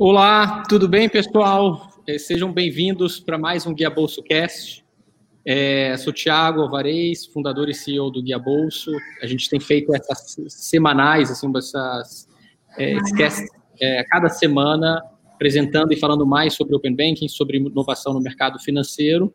Olá, tudo bem, pessoal? É, sejam bem-vindos para mais um Guia Bolso Cast. É, sou Thiago Alvarez, fundador e CEO do Guia Bolso. A gente tem feito essas semanais, assim, essas é, é, cada semana, apresentando e falando mais sobre Open Banking, sobre inovação no mercado financeiro.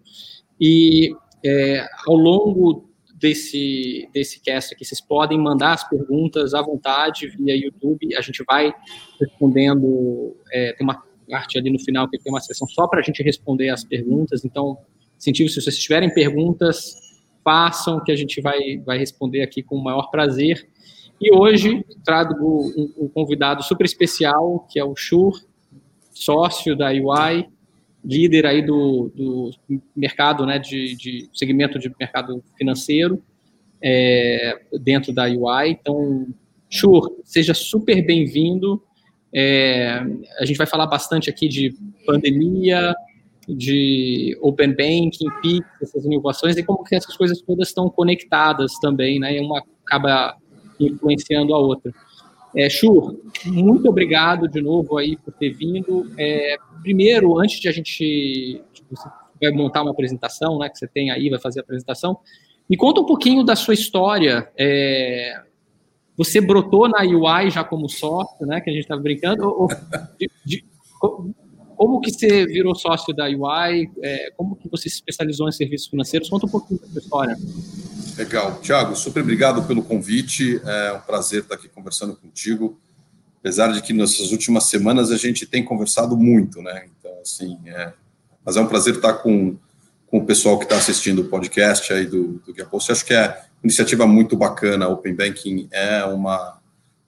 E é, ao longo desse, desse cast aqui. Vocês podem mandar as perguntas à vontade via YouTube. A gente vai respondendo. É, tem uma parte ali no final que tem uma sessão só para a gente responder as perguntas. Então, incentivo, se vocês tiverem perguntas, façam, que a gente vai, vai responder aqui com o maior prazer. E hoje trago um, um convidado super especial, que é o Shur, sócio da UI, líder aí do, do mercado, né, de, de, segmento de mercado financeiro é, dentro da UI. Então, Shur, seja super bem-vindo. É, a gente vai falar bastante aqui de pandemia, de Open Banking, PIX, essas inovações e como que essas coisas todas estão conectadas também, né? E uma acaba influenciando a outra. É, Shur, muito obrigado de novo aí por ter vindo. É, primeiro, antes de a gente tipo, vai montar uma apresentação, né, que você tem aí, vai fazer a apresentação, me conta um pouquinho da sua história. É, você brotou na UI já como sócio, né, que a gente estava brincando, ou, de, de, como que você virou sócio da UI? É, como que você se especializou em serviços financeiros? Conta um pouquinho da sua história. Legal. Tiago, super obrigado pelo convite. É um prazer estar aqui conversando contigo. Apesar de que nessas últimas semanas a gente tem conversado muito, né? Então, assim, é... mas é um prazer estar com, com o pessoal que está assistindo o podcast aí do, do Guia. Acho que é uma iniciativa muito bacana. Open Banking é uma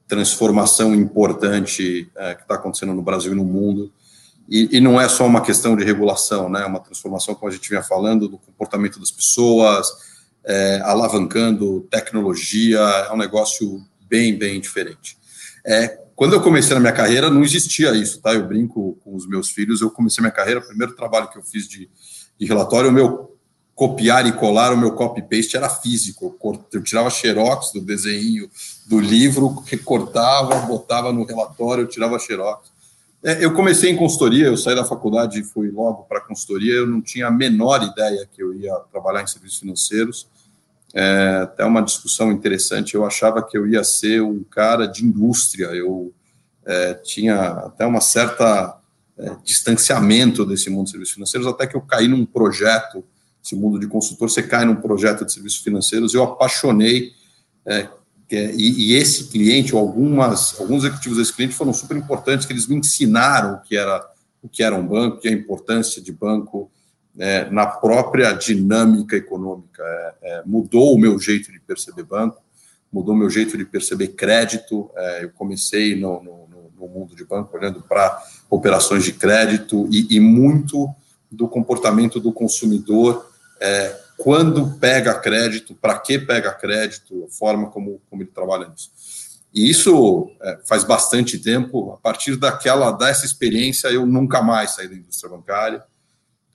transformação importante é, que está acontecendo no Brasil e no mundo. E, e, não é só uma questão de regulação, né? É uma transformação, como a gente vinha falando, do comportamento das pessoas, é, alavancando tecnologia, é um negócio bem, bem diferente. É, quando eu comecei na minha carreira, não existia isso, tá? Eu brinco com os meus filhos, eu comecei minha carreira, o primeiro trabalho que eu fiz de, de relatório, o meu copiar e colar, o meu copy-paste era físico, eu, eu tirava xerox do desenho do livro, recortava, botava no relatório, eu tirava xerox. É, eu comecei em consultoria, eu saí da faculdade e fui logo para consultoria, eu não tinha a menor ideia que eu ia trabalhar em serviços financeiros, é, até uma discussão interessante, eu achava que eu ia ser um cara de indústria, eu é, tinha até uma certa é, distanciamento desse mundo de serviços financeiros, até que eu caí num projeto, esse mundo de consultor, você cai num projeto de serviços financeiros, eu apaixonei é, e, e, esse cliente, algumas, alguns executivos desse cliente foram super importantes, que eles me ensinaram o que era, o que era um banco, que é a importância de banco é, na própria dinâmica econômica. É, é mudou o meu jeito de perceber banco, mudou o meu jeito de perceber crédito. É, eu comecei no, no, no, mundo de banco olhando para operações de crédito e, e, muito do comportamento do consumidor é, quando pega crédito, para que pega crédito, a forma como, como ele trabalha nisso. E isso é, faz bastante tempo. A partir daquela dessa experiência, eu nunca mais saí da indústria bancária.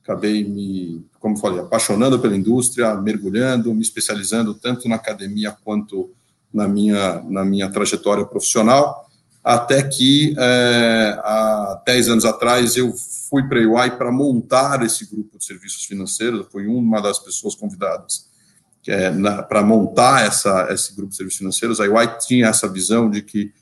Acabei me, como falei, apaixonando pela indústria, mergulhando, me especializando tanto na academia quanto na minha, na minha trajetória profissional, até que é, há 10 anos atrás eu fui para a UI para montar esse grupo de serviços financeiros, fui uma das pessoas convidadas é, para montar essa, esse grupo de serviços financeiros. A UI tinha essa visão de que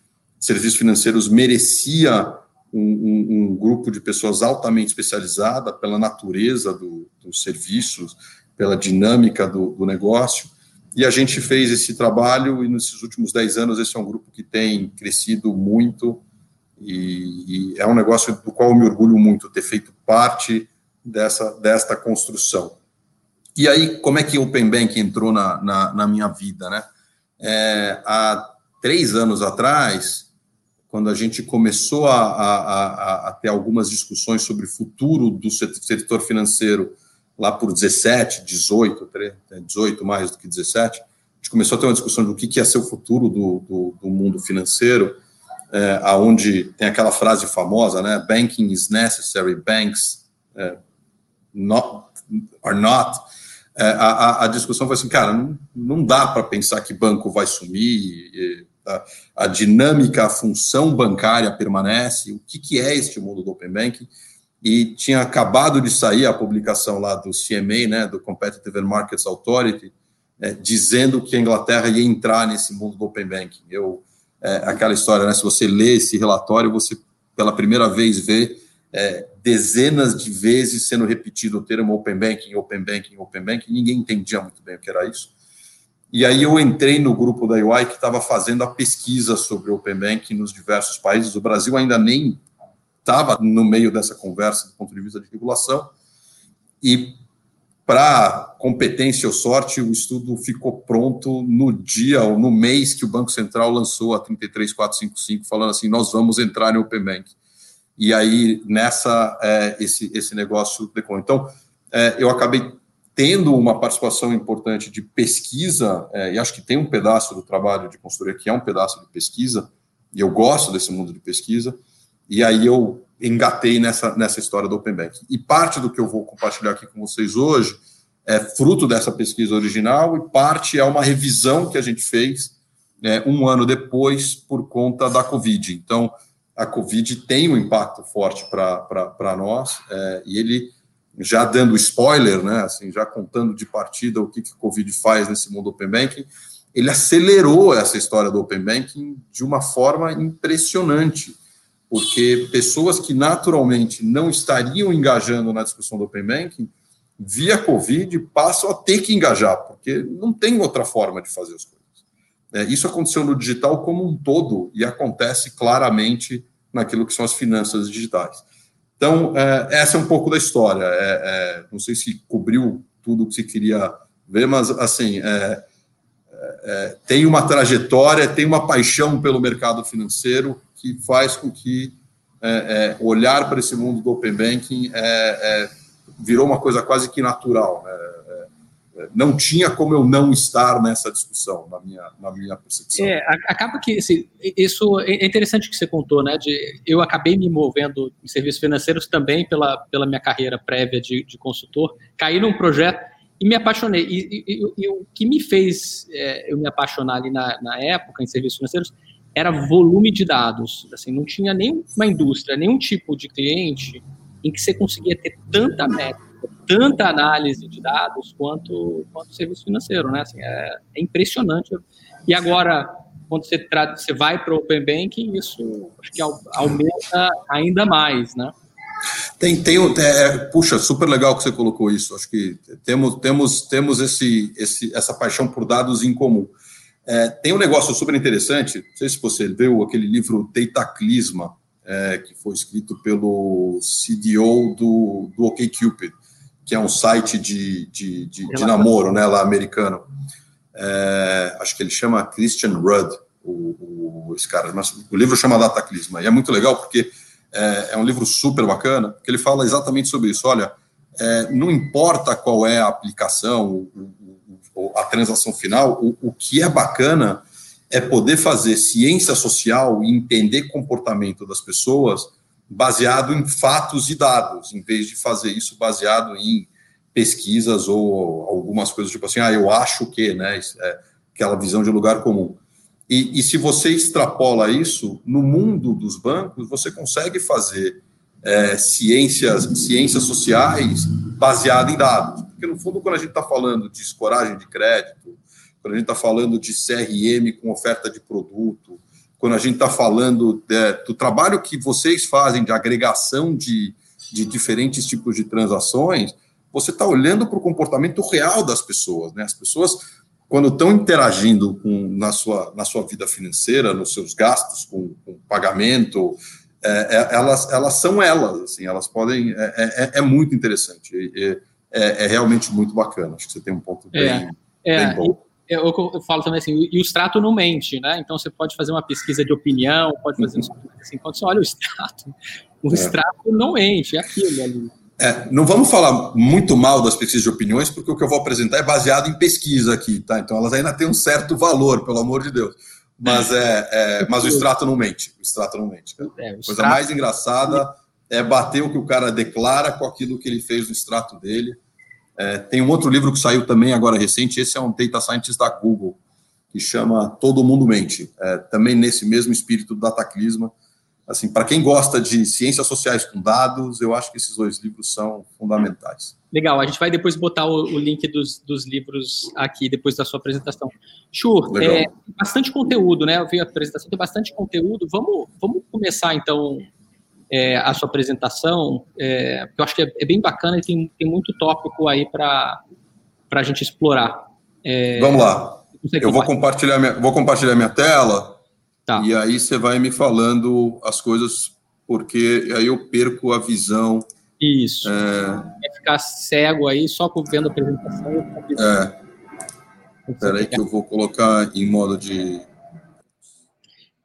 serviços financeiros merecia um, um, um grupo de pessoas altamente especializada pela natureza do, dos serviços, pela dinâmica do, do negócio, e a gente fez esse trabalho, e nesses últimos 10 anos, esse é um grupo que tem crescido muito, e, e, é um negócio do qual eu me orgulho muito, ter feito parte dessa, desta construção. E aí, como é que o Open Bank entrou na, na, na minha vida, né? É, há três anos atrás, quando a gente começou a, a, a, a, ter algumas discussões sobre o futuro do setor financeiro, lá por 17, 18, 18 mais do que 17, a gente começou a ter uma discussão do que ia ser o futuro do, do, do mundo financeiro, é, aonde tem aquela frase famosa, né? Banking is necessary, banks é, not, are not. É, a, a, discussão foi assim, cara, não, não dá para pensar que banco vai sumir. a, a, dinâmica, a função bancária permanece, o que, que é este mundo do Open Banking, e tinha acabado de sair a publicação lá do CMA, né, do Competitive Markets Authority, é, dizendo que a Inglaterra ia entrar nesse mundo do Open Banking. Eu, é, aquela história, né, se você lê esse relatório, você pela primeira vez vê é, dezenas de vezes sendo repetido o termo Open Banking, Open Banking, Open Banking, ninguém entendia muito bem o que era isso. E aí eu entrei no grupo da UI que estava fazendo a pesquisa sobre Open Banking nos diversos países. O Brasil ainda nem estava no meio dessa conversa do ponto de vista de regulação. E para competência ou sorte, o estudo ficou pronto no dia ou no mês que o Banco Central lançou a 33455, falando assim: nós vamos entrar no Open Bank. E aí, nessa, é, esse, esse negócio decorre. Então, é, eu acabei tendo uma participação importante de pesquisa, é, e acho que tem um pedaço do trabalho de consultoria que é um pedaço de pesquisa, e eu gosto desse mundo de pesquisa, e aí eu engatei nessa, nessa história do Open Bank. E parte do que eu vou compartilhar aqui com vocês hoje é fruto dessa pesquisa original, e parte é uma revisão que a gente fez é, um ano depois por conta da Covid. Então, a Covid tem um impacto forte para nós, é, e ele já dando spoiler, né, assim, já contando de partida o que, que o Covid faz nesse mundo Open Banking, ele acelerou essa história do Open Banking de uma forma impressionante, porque pessoas que naturalmente não estariam engajando na discussão do Open Banking, via Covid, passam a ter que engajar, porque não tem outra forma de fazer as coisas. É, isso aconteceu no digital como um todo e acontece claramente naquilo que são as finanças digitais. Então, é, essa é um pouco da história. É, é, não sei se cobriu tudo que se queria ver, mas, assim, é, é, tem uma trajetória, tem uma paixão pelo mercado financeiro que faz com que é, olhar para esse mundo do Open Banking virou uma coisa quase que natural. Né? não tinha como eu não estar nessa discussão, na minha, na minha percepção. É, acaba que assim, isso é interessante que você contou, né? De, eu acabei me movendo em serviços financeiros também pela, pela minha carreira prévia de, de consultor, caí num projeto e me apaixonei. E, e, e o que me fez é, eu me apaixonar ali na, na época em serviços financeiros era volume de dados. Assim, não tinha nenhuma indústria, nenhum tipo de cliente em que você conseguia ter tanta métrica tanta análise de dados quanto, quanto o serviço financeiro, né? Assim, é, é impressionante. E agora, quando você, trata, você vai para o Open Banking, isso acho que aumenta ainda mais, né? Tem, tem, é, puxa, super legal que você colocou isso. Acho que temos, temos, temos esse, esse, essa paixão por dados em comum. É, tem um negócio super interessante, não sei se você viu aquele livro Dataclisma, é, que foi escrito pelo CDO do, do OkCupid que é um site de, de, de, de namoro, né, lá americano. É, acho que ele chama Christian Rudd, o, o, esse cara. Mas o livro chama Dataclisma, e é muito legal porque é, é, um livro super bacana, porque ele fala exatamente sobre isso. Olha, é, não importa qual é a aplicação, o, a transação final, o, que é bacana é poder fazer ciência social e entender comportamento das pessoas baseado em fatos e dados, em vez de fazer isso baseado em pesquisas ou algumas coisas tipo assim, ah, eu acho que, né, é aquela visão de lugar comum. E, e, se você extrapola isso, no mundo dos bancos, você consegue fazer é, ciências, ciências sociais baseado em dados. Porque, no fundo, quando a gente está falando de escoragem de crédito, quando a gente está falando de CRM com oferta de produto, quando a gente está falando é, do trabalho que vocês fazem de agregação de, de diferentes tipos de transações, você está olhando para o comportamento real das pessoas. Né? As pessoas, quando estão interagindo com, na, sua, na sua vida financeira, nos seus gastos, com, com pagamento, é, é, elas, elas são elas, assim, elas podem. É, é, é, é muito interessante, é, realmente muito bacana. Acho que você tem um ponto bem, bem bom eu, eu, falo também assim, e o extrato não mente, né? Então você pode fazer uma pesquisa de opinião, pode fazer um assim, quando você olha o extrato, o é. extrato não mente, é aquilo ali. É, não vamos falar muito mal das pesquisas de opiniões, porque o que eu vou apresentar é baseado em pesquisa aqui, tá? Então elas ainda têm um certo valor, pelo amor de Deus. Mas, é, é mas o extrato não mente. O extrato não mente. É, Coisa mais engraçada é bater o que o cara declara com aquilo que ele fez no extrato dele. É, tem um outro livro que saiu também agora recente, esse é um Data Scientist da Google, que chama Todo Mundo Mente, é, também nesse mesmo espírito do Dataclisma. Assim, para quem gosta de ciências sociais com dados, eu acho que esses dois livros são fundamentais. Legal, a gente vai depois botar o, o link dos, dos, livros aqui, depois da sua apresentação. Chur, é, bastante conteúdo, né? Eu vi a apresentação, tem bastante conteúdo. Vamos, vamos começar, então, é, a sua apresentação, é, eu acho que é, é, bem bacana e tem, tem muito tópico aí para a gente explorar. É, vamos lá. Eu vou compartilhar, minha, vou compartilhar minha tela tá. e aí você vai me falando as coisas, porque aí eu perco a visão isso. É... Vai ficar cego aí só vendo a apresentação. É. Espera aí que eu vou colocar em modo de.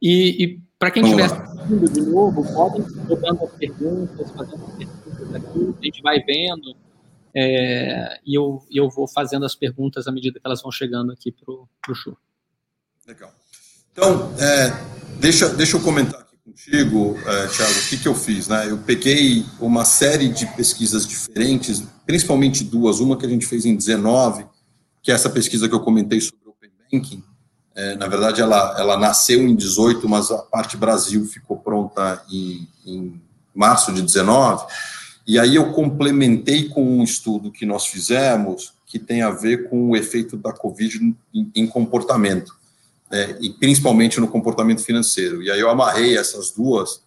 E, e para quem estiver assistindo de novo, podem jogando as perguntas, fazendo as perguntas aqui, a gente vai vendo. É, e eu, eu vou fazendo as perguntas à medida que elas vão chegando aqui para o Chu. Legal. Então, é, deixa, deixa eu comentar contigo, é, Thiago, o que, que eu fiz? Né? Eu peguei uma série de pesquisas diferentes, principalmente duas, uma que a gente fez em 19, que é essa pesquisa que eu comentei sobre Open Banking. É, na verdade, ela, ela nasceu em 18, mas a parte Brasil ficou pronta em, em março de 19. E aí eu complementei com um estudo que nós fizemos que tem a ver com o efeito da Covid em, em comportamento é, e principalmente no comportamento financeiro. E aí eu amarrei essas duas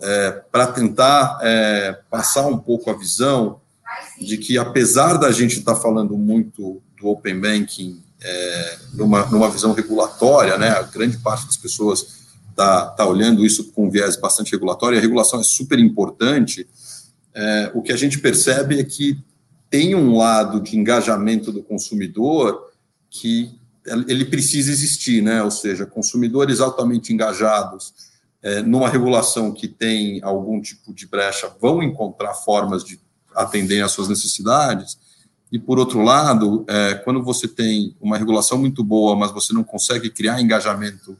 é, para tentar é, passar um pouco a visão de que, apesar da gente estar tá falando muito do Open Banking é, numa, numa visão regulatória, né, a grande parte das pessoas está tá olhando isso com um viés bastante regulatório, e a regulação é super importante, é, o que a gente percebe é que tem um lado de engajamento do consumidor que ele precisa existir, né? Ou seja, consumidores altamente engajados é, numa regulação que tem algum tipo de brecha vão encontrar formas de atender às suas necessidades. E por outro lado, é, quando você tem uma regulação muito boa, mas você não consegue criar engajamento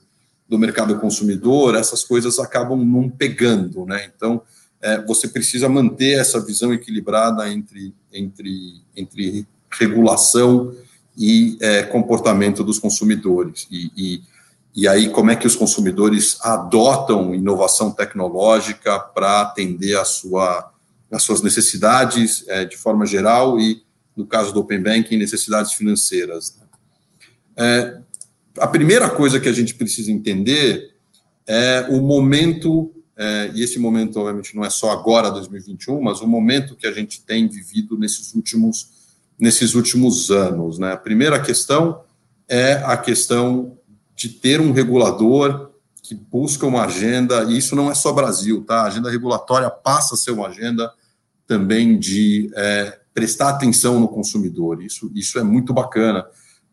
do mercado consumidor, essas coisas acabam não pegando, né? Então, é, você precisa manter essa visão equilibrada entre, entre, entre regulação e é, comportamento dos consumidores. E, e, e, aí, como é que os consumidores adotam inovação tecnológica para atender a sua, as suas necessidades é, de forma geral e, no caso do Open Banking, necessidades financeiras. Né? É, a primeira coisa que a gente precisa entender é o momento, é, e esse momento, obviamente, não é só agora, 2021, mas o momento que a gente tem vivido nesses últimos nesses últimos anos. Né? A primeira questão é a questão de ter um regulador que busca uma agenda, e isso não é só Brasil, tá? A agenda regulatória passa a ser uma agenda também de é, prestar atenção no consumidor. Isso, isso é muito bacana,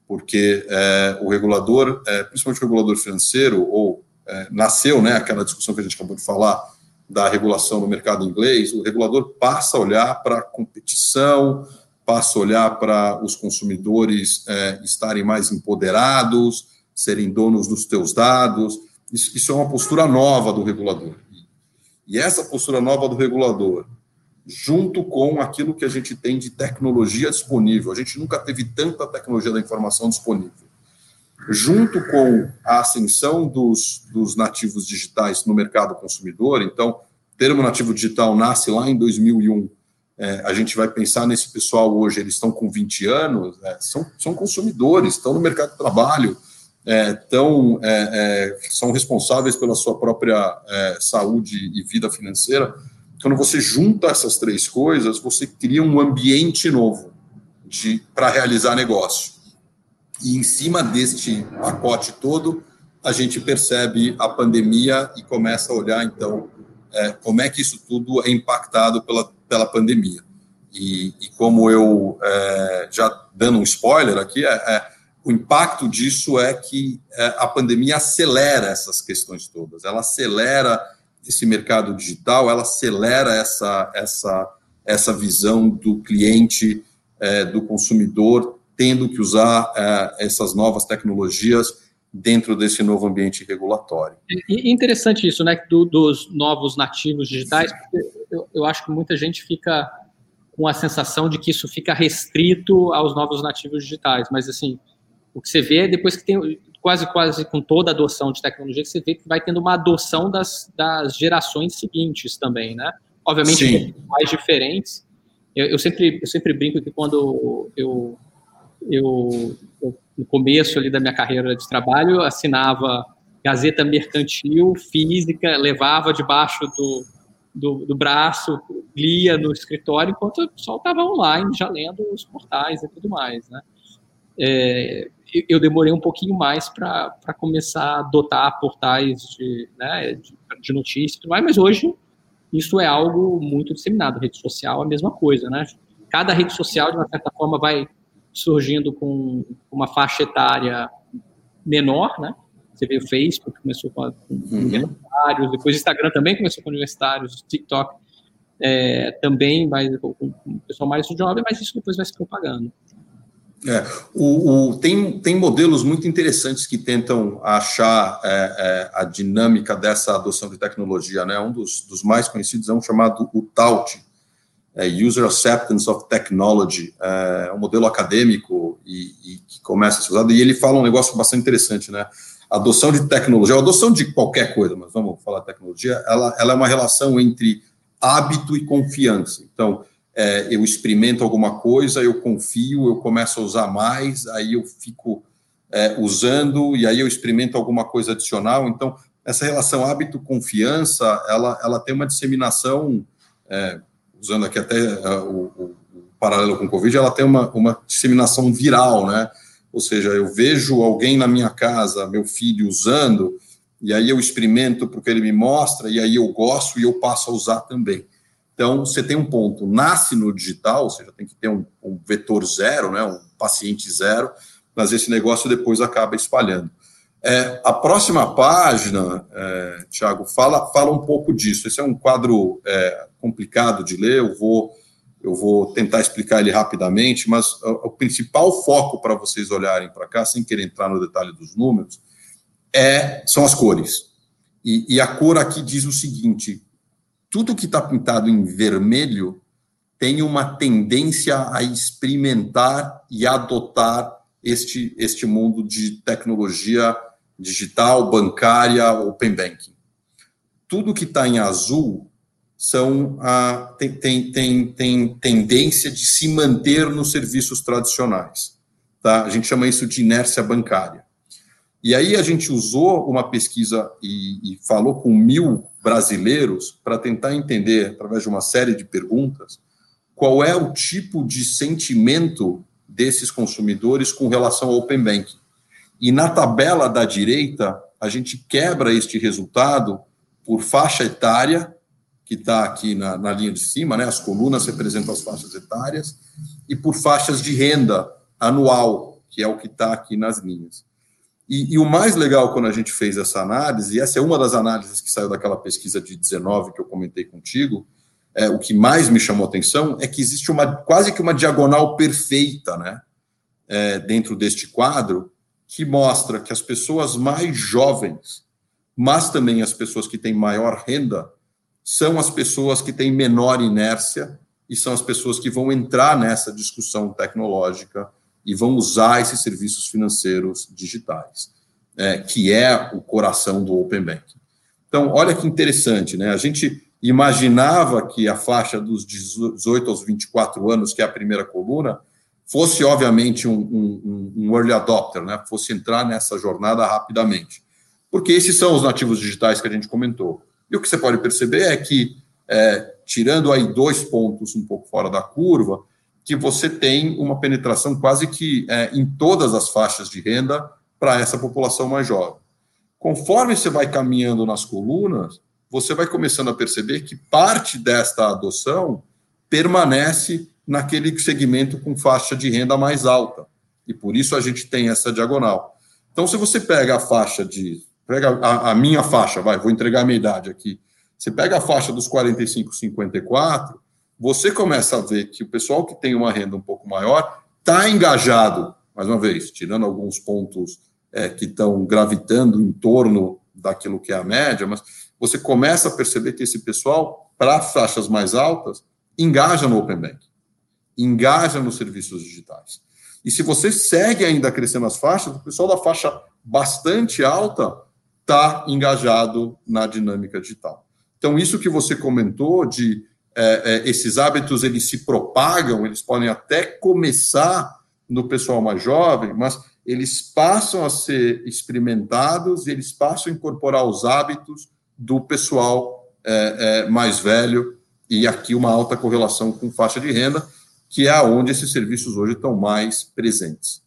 porque é, o regulador, é, principalmente o regulador financeiro, ou é, nasceu, né, aquela discussão que a gente acabou de falar da regulação no mercado inglês, o regulador passa a olhar para a competição, passa a olhar para os consumidores é, estarem mais empoderados, serem donos dos teus dados. Isso, isso, é uma postura nova do regulador. E essa postura nova do regulador, junto com aquilo que a gente tem de tecnologia disponível, a gente nunca teve tanta tecnologia da informação disponível, junto com a ascensão dos, dos nativos digitais no mercado consumidor, então, o termo nativo digital nasce lá em 2001 é, a gente vai pensar nesse pessoal hoje, eles estão com 20 anos, é, são, são consumidores, estão no mercado de trabalho, é, tão, é, é, são responsáveis pela sua própria é, saúde e vida financeira. Quando você junta essas três coisas, você cria um ambiente novo para realizar negócio. E em cima deste pacote todo, a gente percebe a pandemia e começa a olhar, então, como é que isso tudo é impactado pela pela pandemia. E, e como eu, é, já dando um spoiler aqui, é, é, o impacto disso é que é, a pandemia acelera essas questões todas, ela acelera esse mercado digital, ela acelera essa, essa, essa visão do cliente, é, do consumidor, tendo que usar é, essas novas tecnologias dentro desse novo ambiente regulatório. E interessante isso, né, do, dos novos nativos digitais, porque eu, eu acho que muita gente fica com a sensação de que isso fica restrito aos novos nativos digitais, mas assim, o que você vê é depois que tem quase, quase com toda adoção de tecnologia, que você vê que vai tendo uma adoção das, das gerações seguintes também, né? Obviamente, mais diferentes. Eu, eu, sempre, eu sempre brinco que quando eu, eu, eu, no começo ali da minha carreira de trabalho, assinava Gazeta Mercantil, física, levava debaixo do, do, do, braço, lia no escritório, enquanto o pessoal estava online, já lendo os portais e tudo mais, né? É, eu demorei um pouquinho mais para começar a adotar portais de, né, de, de notícias e tudo mais, mas hoje isso é algo muito disseminado. Rede social é a mesma coisa, né? Cada rede social, de uma certa forma, vai surgindo com uma faixa etária menor, né? Você vê o Facebook, começou com, uhum. universitários, depois o Instagram também começou com universitários, o TikTok é, também vai com, com o pessoal mais jovem, mas isso depois vai se propagando. É, o, o, tem, tem modelos muito interessantes que tentam achar é, é, a dinâmica dessa adoção de tecnologia. Né? Um dos, dos mais conhecidos é um chamado o TAUT, é, User Acceptance of Technology, é um modelo acadêmico e, e, que começa a ser usado, e ele fala um negócio bastante interessante, né? Adoção de tecnologia, adoção de qualquer coisa, mas vamos falar tecnologia, ela, ela é uma relação entre hábito e confiança. Então, é, eu experimento alguma coisa, eu confio, eu começo a usar mais, aí eu fico é, usando, e aí eu experimento alguma coisa adicional. Então, essa relação hábito-confiança, ela, ela tem uma disseminação, é, usando aqui até é, o, o, paralelo com o Covid, ela tem uma, uma disseminação viral, né? Ou seja, eu vejo alguém na minha casa, meu filho, usando, e aí eu experimento porque ele me mostra, e aí eu gosto e eu passo a usar também. Então, você tem um ponto, nasce no digital, ou seja, tem que ter um, um vetor zero, né, um paciente zero, mas esse negócio depois acaba espalhando. É, a próxima página, é, Tiago, fala, fala um pouco disso. Esse é um quadro é, complicado de ler, eu vou, eu vou tentar explicar ele rapidamente, mas o, o principal foco para vocês olharem para cá, sem querer entrar no detalhe dos números, é, são as cores. E, e a cor aqui diz o seguinte: tudo que está pintado em vermelho tem uma tendência a experimentar e adotar este, este mundo de tecnologia digital, bancária, open banking. Tudo que está em azul são a, tem, tem, tem, tem tendência de se manter nos serviços tradicionais. Tá? A gente chama isso de inércia bancária. E aí a gente usou uma pesquisa e, e falou com mil brasileiros para tentar entender, através de uma série de perguntas, qual é o tipo de sentimento desses consumidores com relação ao Open Banking. E na tabela da direita, a gente quebra este resultado por faixa etária, que está aqui na, na, linha de cima, né? as colunas representam as faixas etárias, e por faixas de renda anual, que é o que está aqui nas linhas. E, e, o mais legal quando a gente fez essa análise, e essa é uma das análises que saiu daquela pesquisa de 19 que eu comentei contigo, é, o que mais me chamou atenção é que existe uma quase que uma diagonal perfeita, né, é, dentro deste quadro, que mostra que as pessoas mais jovens, mas também as pessoas que têm maior renda, são as pessoas que têm menor inércia e são as pessoas que vão entrar nessa discussão tecnológica e vão usar esses serviços financeiros digitais, é, que é o coração do Open Banking. Então, olha que interessante, né? A gente imaginava que a faixa dos 18 aos 24 anos, que é a primeira coluna, fosse, obviamente, um, um, um early adopter, né? Fosse entrar nessa jornada rapidamente. Porque esses são os nativos digitais que a gente comentou. E o que você pode perceber é que, é, tirando aí dois pontos um pouco fora da curva, que você tem uma penetração quase que é, em todas as faixas de renda para essa população mais jovem. Conforme você vai caminhando nas colunas, você vai começando a perceber que parte desta adoção permanece naquele segmento com faixa de renda mais alta. E por isso a gente tem essa diagonal. Então, se você pega a faixa de. Pega a, a minha faixa, vai, vou entregar a minha idade aqui. Você pega a faixa dos 45, 54, você começa a ver que o pessoal que tem uma renda um pouco maior está engajado, mais uma vez, tirando alguns pontos é, que estão gravitando em torno daquilo que é a média, mas você começa a perceber que esse pessoal, para faixas mais altas, engaja no Open Bank, engaja nos serviços digitais. E se você segue ainda crescendo as faixas, o pessoal da faixa bastante alta está engajado na dinâmica digital. Então, isso que você comentou de é, é, esses hábitos, eles se propagam, eles podem até começar no pessoal mais jovem, mas eles passam a ser experimentados e eles passam a incorporar os hábitos do pessoal é, é mais velho e aqui uma alta correlação com faixa de renda, que é onde esses serviços hoje estão mais presentes.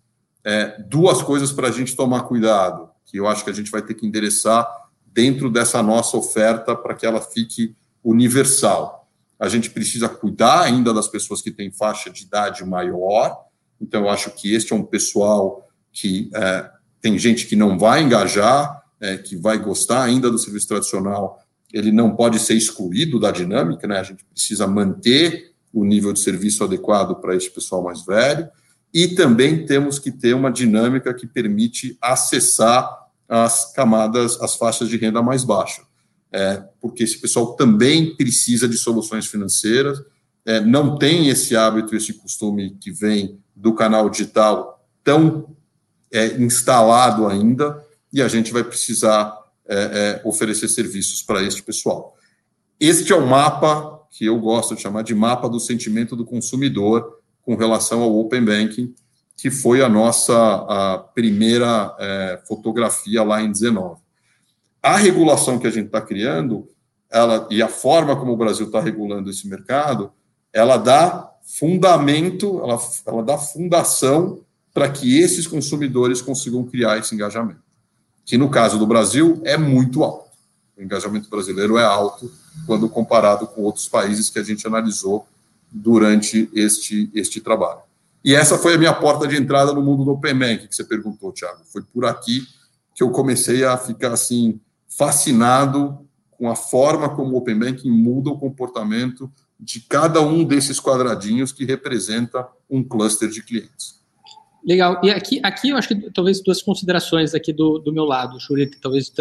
É, duas coisas para a gente tomar cuidado, que eu acho que a gente vai ter que endereçar dentro dessa nossa oferta para que ela fique universal. A gente precisa cuidar ainda das pessoas que têm faixa de idade maior, então eu acho que este é um pessoal que é, tem gente que não vai engajar, é, que vai gostar ainda do serviço tradicional, ele não pode ser excluído da dinâmica, né? A gente precisa manter o nível de serviço adequado para esse pessoal mais velho, e também temos que ter uma dinâmica que permite acessar as camadas, as faixas de renda mais baixa, é, porque esse pessoal também precisa de soluções financeiras, é, não tem esse hábito, esse costume que vem do canal digital tão é, instalado ainda, e a gente vai precisar é, é, oferecer serviços para este pessoal. Este é o mapa que eu gosto de chamar de mapa do sentimento do consumidor com relação ao Open Banking, que foi a nossa a primeira é, fotografia lá em 19. A regulação que a gente está criando, ela e a forma como o Brasil está regulando esse mercado, ela dá fundamento, ela, ela dá fundação para que esses consumidores consigam criar esse engajamento, que no caso do Brasil é muito alto. O engajamento brasileiro é alto quando comparado com outros países que a gente analisou durante este, este trabalho. E essa foi a minha porta de entrada no mundo do Open Bank, que você perguntou, Thiago. Foi por aqui que eu comecei a ficar assim fascinado com a forma como o Open Banking muda o comportamento de cada um desses quadradinhos que representa um cluster de clientes. Legal. E aqui, aqui eu acho que talvez duas considerações aqui do, do meu lado, Shuri, talvez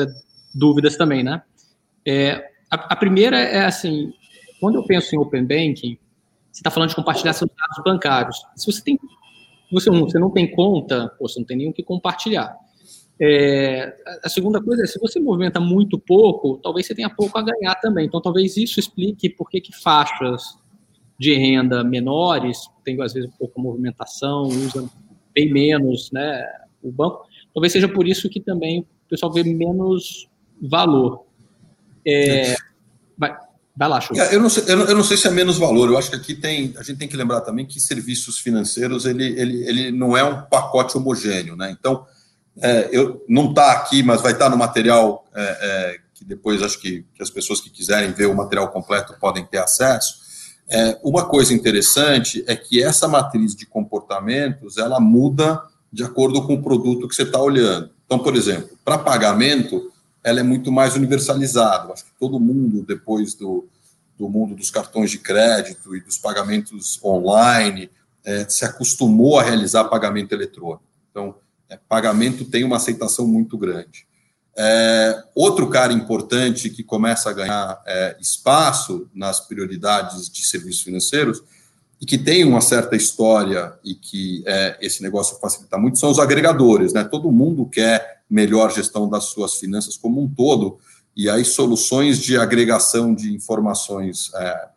dúvidas também, né? É, a, a, primeira é assim, quando eu penso em Open Banking, você está falando de compartilhação de dados bancários. Se você tem, você, você não tem conta, você não tem nenhum que compartilhar. É, a segunda coisa é, se você movimenta muito pouco, talvez você tenha pouco a ganhar também. Então, talvez isso explique por que, que faixas de renda menores têm, às vezes, pouca movimentação, usam bem menos né, o banco. Talvez seja por isso que também o pessoal vê menos valor. É, vai, vai lá, Chu. É, eu, não sei, eu, eu não sei se é menos valor. Eu acho que aqui tem. A gente tem que lembrar também que serviços financeiros ele, ele, ele não é um pacote homogêneo, né? Então, é, eu, não está aqui, mas vai estar tá no material é, é, que depois acho que, que, as pessoas que quiserem ver o material completo podem ter acesso. É, uma coisa interessante é que essa matriz de comportamentos ela muda de acordo com o produto que você está olhando. Então, por exemplo, para pagamento, ela é muito mais universalizada. Acho que todo mundo, depois do, do mundo dos cartões de crédito e dos pagamentos online, é, se acostumou a realizar pagamento eletrônico. Então, pagamento tem uma aceitação muito grande. É, outro cara importante que começa a ganhar é, espaço nas prioridades de serviços financeiros e que tem uma certa história e que é, esse negócio facilita muito são os agregadores, né? Todo mundo quer melhor gestão das suas finanças como um todo, e aí soluções de agregação de informações é,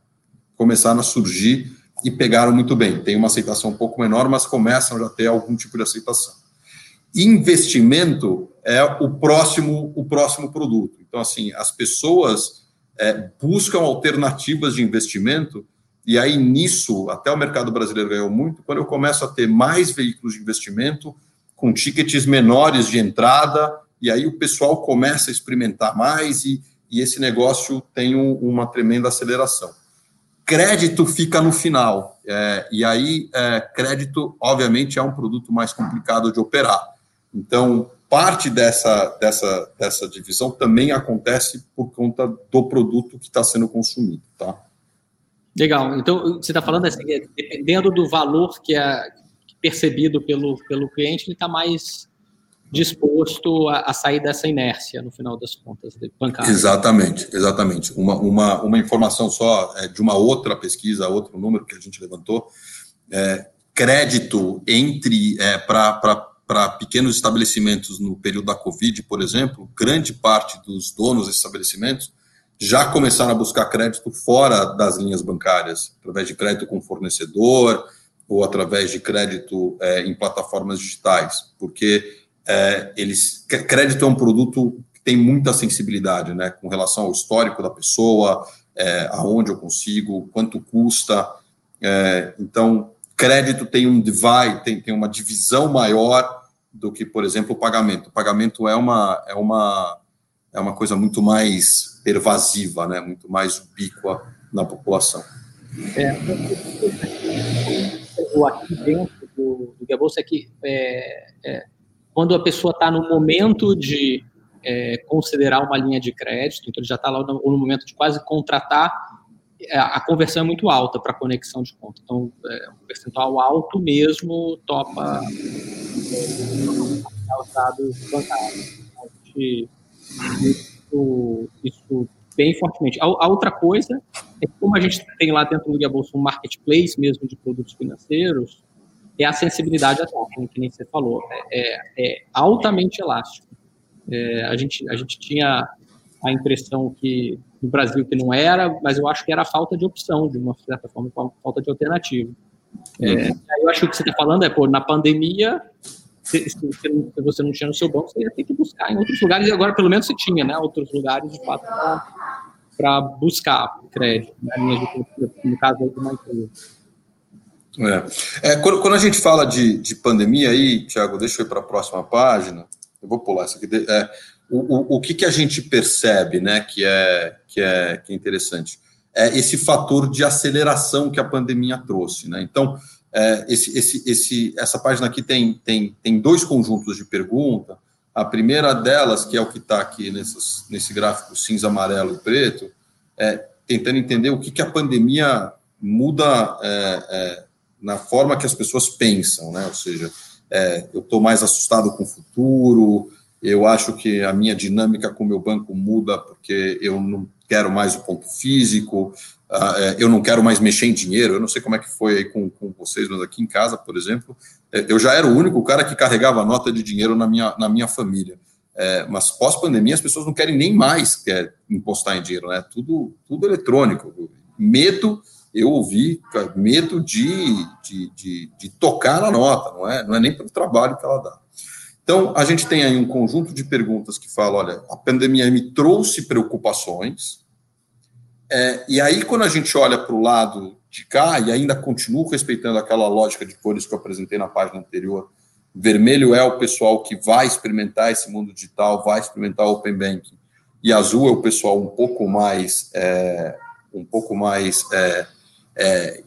começaram a surgir e pegaram muito bem. Tem uma aceitação um pouco menor, mas começam já a ter algum tipo de aceitação. Investimento é o próximo, o próximo produto. Então, assim, as pessoas é, buscam alternativas de investimento e aí, nisso, até o mercado brasileiro ganhou muito, quando eu começo a ter mais veículos de investimento, com tickets menores de entrada, e aí o pessoal começa a experimentar mais e, e esse negócio tem um, uma tremenda aceleração. Crédito fica no final, é, e aí é, crédito, obviamente, é um produto mais complicado de operar. Então, parte dessa, dessa, dessa divisão também acontece por conta do produto que está sendo consumido, tá? Legal. Então, você está falando assim, é, dependendo do valor que é percebido pelo, pelo cliente, ele está mais disposto a, a, sair dessa inércia, no final das contas, bancária. Exatamente, exatamente. Uma, uma, uma informação só é, de uma outra pesquisa, outro número que a gente levantou, é, crédito entre, é, para para pequenos estabelecimentos no período da Covid, por exemplo, grande parte dos donos desses estabelecimentos já começaram a buscar crédito fora das linhas bancárias, através de crédito com fornecedor ou através de crédito é, em plataformas digitais, porque é, eles crédito é um produto que tem muita sensibilidade, né, com relação ao histórico da pessoa, é, aonde eu consigo, quanto custa. É, então, crédito tem um divide, tem, tem uma divisão maior do que, por exemplo, o pagamento. O pagamento é uma, é uma, é uma coisa muito mais pervasiva, né, muito mais ubíqua na população. É, aqui dentro do, do Gabolsa é que é, é, quando a pessoa está no momento de é, considerar uma linha de crédito, então ele já está lá no, no, momento de quase contratar, a conversão é muito alta para conexão de conta. Então, é um percentual alto mesmo topa é, os dados bancários. A gente, isso, isso bem fortemente. A, a, outra coisa é que, como a gente tem lá dentro do Guia Bolsa um marketplace mesmo de produtos financeiros, é a sensibilidade à taxa, que nem você falou. É, é, é altamente elástico. É, a, gente, a gente tinha a impressão que no Brasil que não era, mas eu acho que era a falta de opção, de uma certa forma, falta de alternativa. É, eu acho que o que você está falando é, pô, na pandemia, se, se, se, você não tinha no seu banco, você ia ter que buscar em outros lugares, e agora pelo menos você tinha, né, outros lugares, de fato, para buscar crédito, né, no caso de uma empresa. É. é quando, quando, a gente fala de, de pandemia aí, Tiago, deixa eu ir para a próxima página, eu vou pular isso aqui. É, o, o, o que, que a gente percebe, né, que é, que é, que é interessante? É esse fator de aceleração que a pandemia trouxe, né? Então, é, esse, esse, esse, essa página aqui tem, tem, tem dois conjuntos de pergunta. A primeira delas, que é o que está aqui nessas, nesse gráfico cinza, amarelo e preto, é tentando entender o que, que a pandemia muda é, é, na forma que as pessoas pensam, né? Ou seja, é, eu estou mais assustado com o futuro, eu acho que a minha dinâmica com o meu banco muda porque eu não quero mais o ponto físico, uh, é, eu não quero mais mexer em dinheiro, eu não sei como é que foi aí com, com vocês, mas aqui em casa, por exemplo, é, eu já era o único cara que carregava nota de dinheiro na minha, na minha família. É, mas pós-pandemia as pessoas não querem nem mais quer impostar em dinheiro, né? Tudo, tudo eletrônico. Medo eu ouvi medo de, de, de, de, tocar na nota, não é, não é nem pelo trabalho que ela dá. Então, a gente tem aí um conjunto de perguntas que fala, olha, a pandemia me trouxe preocupações, é, e aí quando a gente olha para o lado de cá, e ainda continuo respeitando aquela lógica de cores que eu apresentei na página anterior, vermelho é o pessoal que vai experimentar esse mundo digital, vai experimentar o Open Banking, e azul é o pessoal um pouco mais, é, um pouco mais é, é,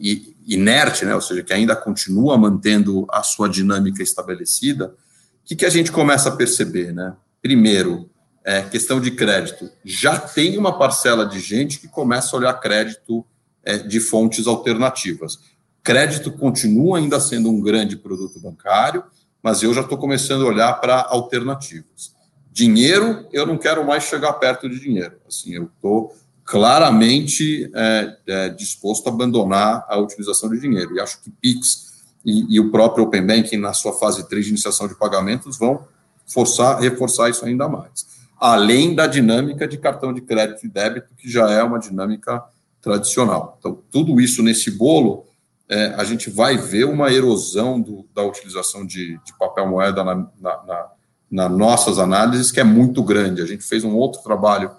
inerte, né, ou seja, que ainda continua mantendo a sua dinâmica estabelecida, que, que a gente começa a perceber? Né? Primeiro, é, questão de crédito. Já tem uma parcela de gente que começa a olhar crédito é, de fontes alternativas. Crédito continua ainda sendo um grande produto bancário, mas eu já estou começando a olhar para alternativas. Dinheiro, eu não quero mais chegar perto de dinheiro. Assim, eu estou claramente é, é, disposto a abandonar a utilização de dinheiro. E acho que PIX e, e, o próprio Open Banking, na sua fase 3 de iniciação de pagamentos, vão forçar, reforçar isso ainda mais. Além da dinâmica de cartão de crédito e débito, que já é uma dinâmica tradicional. Então, tudo isso nesse bolo, é, a gente vai ver uma erosão do, da utilização de, de papel moeda na, na, na, nas nossas análises, que é muito grande. A gente fez um outro trabalho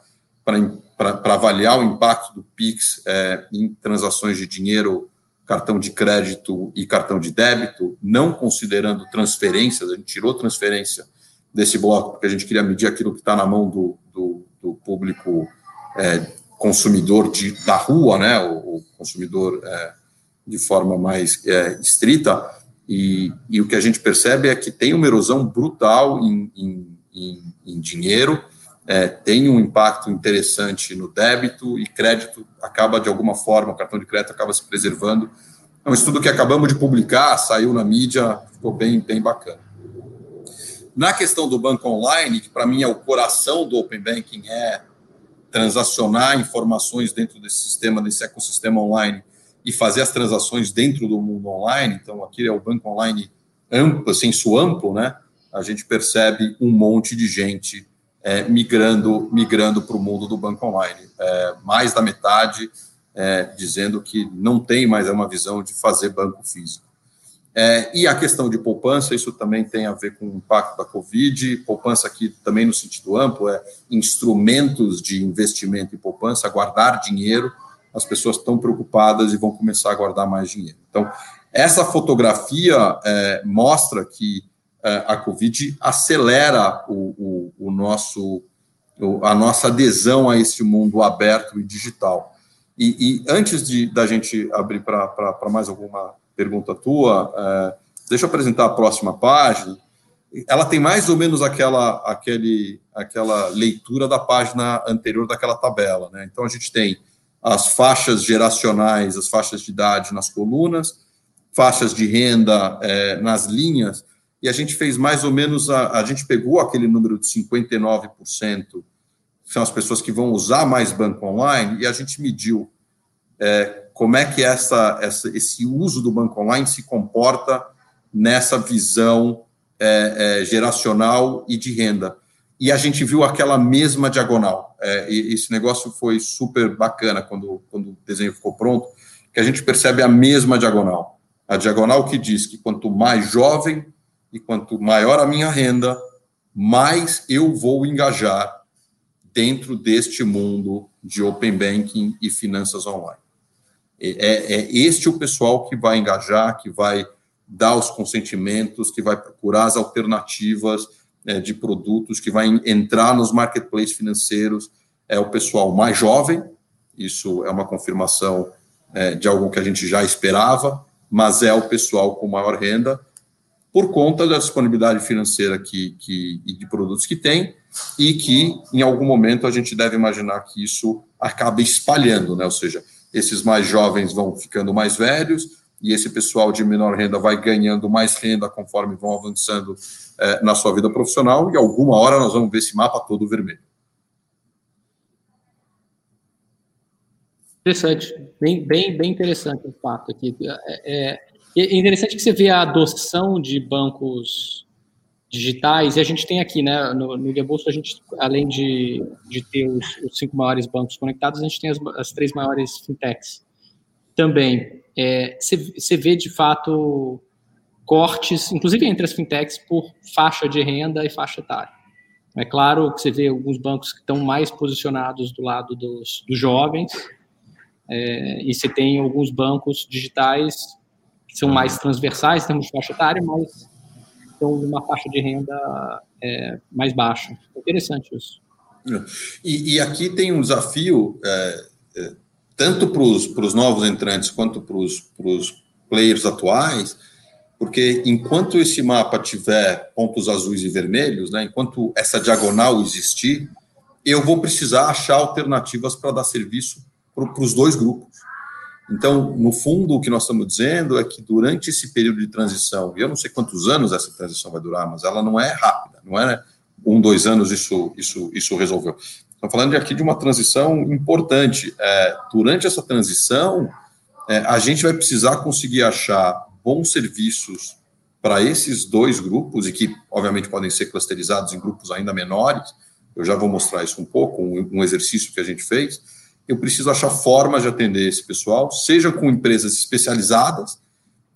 para avaliar o impacto do PIX é, em transações de dinheiro, cartão de crédito e cartão de débito, não considerando transferências, a gente tirou transferência desse bloco, porque a gente queria medir aquilo que está na mão do, do, do público é, consumidor de, da rua, né, o, o consumidor é, de forma mais é, estrita, e, e, o que a gente percebe é que tem uma erosão brutal em, em, em, em dinheiro, é, tem um impacto interessante no débito e crédito acaba de alguma forma, o cartão de crédito acaba se preservando. É um estudo que acabamos de publicar, saiu na mídia, ficou bem, bem bacana. Na questão do banco online, que para mim é o coração do Open Banking, é transacionar informações dentro desse sistema, desse ecossistema online e fazer as transações dentro do mundo online. Então, aqui é o banco online amplo, senso amplo, né? a gente percebe um monte de gente é, migrando migrando para o mundo do banco online. É, mais da metade é, dizendo que não tem mais uma visão de fazer banco físico. É, e a questão de poupança, isso também tem a ver com o impacto da Covid. Poupança aqui também no sentido amplo, é instrumentos de investimento em poupança, guardar dinheiro. As pessoas estão preocupadas e vão começar a guardar mais dinheiro. Então, essa fotografia é, mostra que a Covid acelera o, o, o nosso, a nossa adesão a esse mundo aberto e digital. E, e antes de, da gente abrir para mais alguma pergunta tua, é, deixa eu apresentar a próxima página. Ela tem mais ou menos aquela, aquele, aquela leitura da página anterior daquela tabela. Né? Então, a gente tem as faixas geracionais, as faixas de idade nas colunas, faixas de renda é, nas linhas, e a gente fez mais ou menos, a, a gente pegou aquele número de 59%, que são as pessoas que vão usar mais banco online, e a gente mediu é, como é que essa, essa, esse uso do banco online se comporta nessa visão é, é, geracional e de renda. E a gente viu aquela mesma diagonal. É, esse negócio foi super bacana quando, quando o desenho ficou pronto, que a gente percebe a mesma diagonal. A diagonal que diz que quanto mais jovem e quanto maior a minha renda, mais eu vou engajar dentro deste mundo de open banking e finanças online. É, é este o pessoal que vai engajar, que vai dar os consentimentos, que vai procurar as alternativas é, de produtos, que vai entrar nos marketplaces financeiros. É o pessoal mais jovem, isso é uma confirmação é, de algo que a gente já esperava, mas é o pessoal com maior renda, por conta da disponibilidade financeira que, que, e de produtos que tem, e que, em algum momento, a gente deve imaginar que isso acaba espalhando, né? ou seja, esses mais jovens vão ficando mais velhos e esse pessoal de menor renda vai ganhando mais renda conforme vão avançando é, na sua vida profissional e alguma hora nós vamos ver esse mapa todo vermelho. Interessante, bem, bem, bem interessante o fato aqui. É, é, é interessante que você vê a adoção de bancos digitais, e a gente tem aqui, né, no, no Bolso, a gente, além de, de ter os, os, cinco maiores bancos conectados, a gente tem as, as três maiores fintechs também. Você é, vê, de fato, cortes, inclusive entre as fintechs, por faixa de renda e faixa etária. É claro que você vê alguns bancos que estão mais posicionados do lado dos, dos jovens, é, e você tem alguns bancos digitais são mais transversais, temos faixa etária, mas estão numa faixa de renda é, mais baixa. É interessante isso. E, e, aqui tem um desafio, é, é, tanto para os novos entrantes quanto para os players atuais, porque enquanto esse mapa tiver pontos azuis e vermelhos, né, enquanto essa diagonal existir, eu vou precisar achar alternativas para dar serviço para os dois grupos. Então, no fundo, o que nós estamos dizendo é que durante esse período de transição, e eu não sei quantos anos essa transição vai durar, mas ela não é rápida, não é né? um, dois anos isso, isso, isso resolveu. Estamos falando aqui de uma transição importante. É, durante essa transição, é, a gente vai precisar conseguir achar bons serviços para esses dois grupos, e que, obviamente, podem ser clusterizados em grupos ainda menores. Eu já vou mostrar isso um pouco, um, um exercício que a gente fez eu preciso achar formas de atender esse pessoal, seja com empresas especializadas,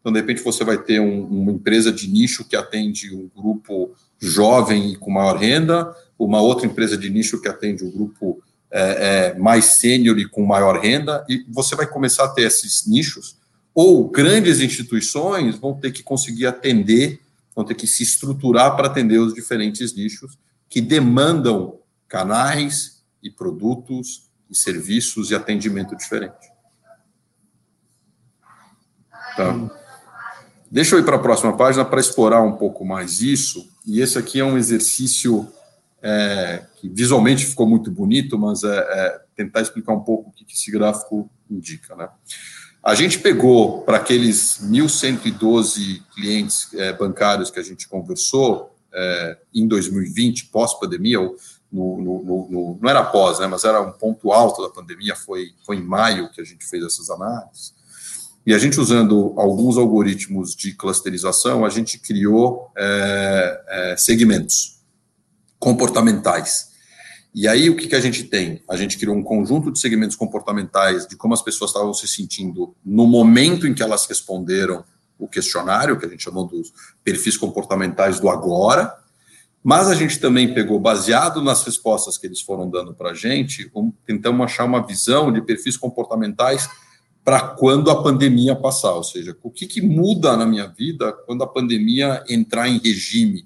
então, de repente, você vai ter um, uma empresa de nicho que atende um grupo jovem e com maior renda, uma outra empresa de nicho que atende um grupo é, é, mais sênior e com maior renda, e você vai começar a ter esses nichos, ou grandes instituições vão ter que conseguir atender, vão ter que se estruturar para atender os diferentes nichos que demandam canais e produtos e serviços e atendimento diferente. Tá? Deixa eu ir para a próxima página para explorar um pouco mais isso. E esse aqui é um exercício é, que visualmente ficou muito bonito, mas é, é tentar explicar um pouco o que esse gráfico indica. Né? A gente pegou para aqueles 1.112 clientes é, bancários que a gente conversou é, em 2020, pós-pandemia, ou no, no, no, não era pós, né, mas era um ponto alto da pandemia, foi, foi em maio que a gente fez essas análises. E a gente, usando alguns algoritmos de clusterização, a gente criou é, é, segmentos comportamentais. E aí, o que, que a gente tem? A gente criou um conjunto de segmentos comportamentais de como as pessoas estavam se sentindo no momento em que elas responderam o questionário, que a gente chamou dos perfis comportamentais do agora, mas a gente também pegou, baseado nas respostas que eles foram dando para a gente, um, tentamos achar uma visão de perfis comportamentais para quando a pandemia passar, ou seja, o que, que muda na minha vida quando a pandemia entrar em regime,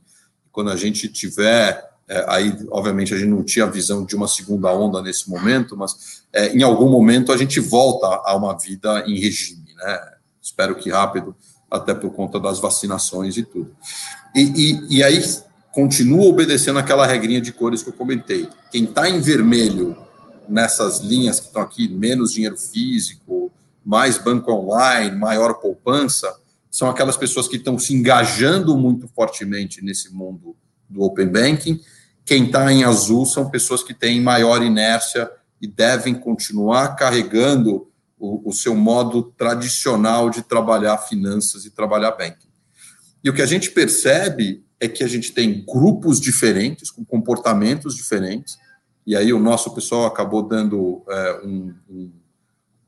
quando a gente tiver é, aí, obviamente, a gente não tinha a visão de uma segunda onda nesse momento, mas é, em algum momento a gente volta a uma vida em regime, né? Espero que rápido, até por conta das vacinações e tudo. E, e, e aí continua obedecendo aquela regrinha de cores que eu comentei. Quem está em vermelho nessas linhas que estão aqui, menos dinheiro físico, mais banco online, maior poupança, são aquelas pessoas que estão se engajando muito fortemente nesse mundo do open banking. Quem está em azul são pessoas que têm maior inércia e devem continuar carregando o, o seu modo tradicional de trabalhar finanças e trabalhar banking. E o que a gente percebe é que a gente tem grupos diferentes, com comportamentos diferentes, e aí o nosso pessoal acabou dando é, um, um,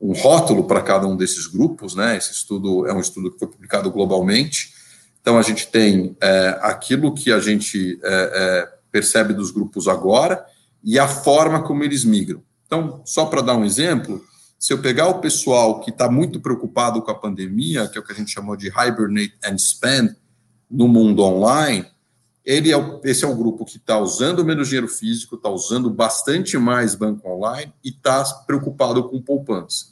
um, rótulo para cada um desses grupos, né? Esse estudo é um estudo que foi publicado globalmente. Então a gente tem é, aquilo que a gente é, é percebe dos grupos agora e a forma como eles migram. Então, só para dar um exemplo, se eu pegar o pessoal que está muito preocupado com a pandemia, que é o que a gente chamou de hibernate and spend, no mundo online, ele é, esse é o grupo que está usando menos dinheiro físico, está usando bastante mais banco online e está preocupado com poupança.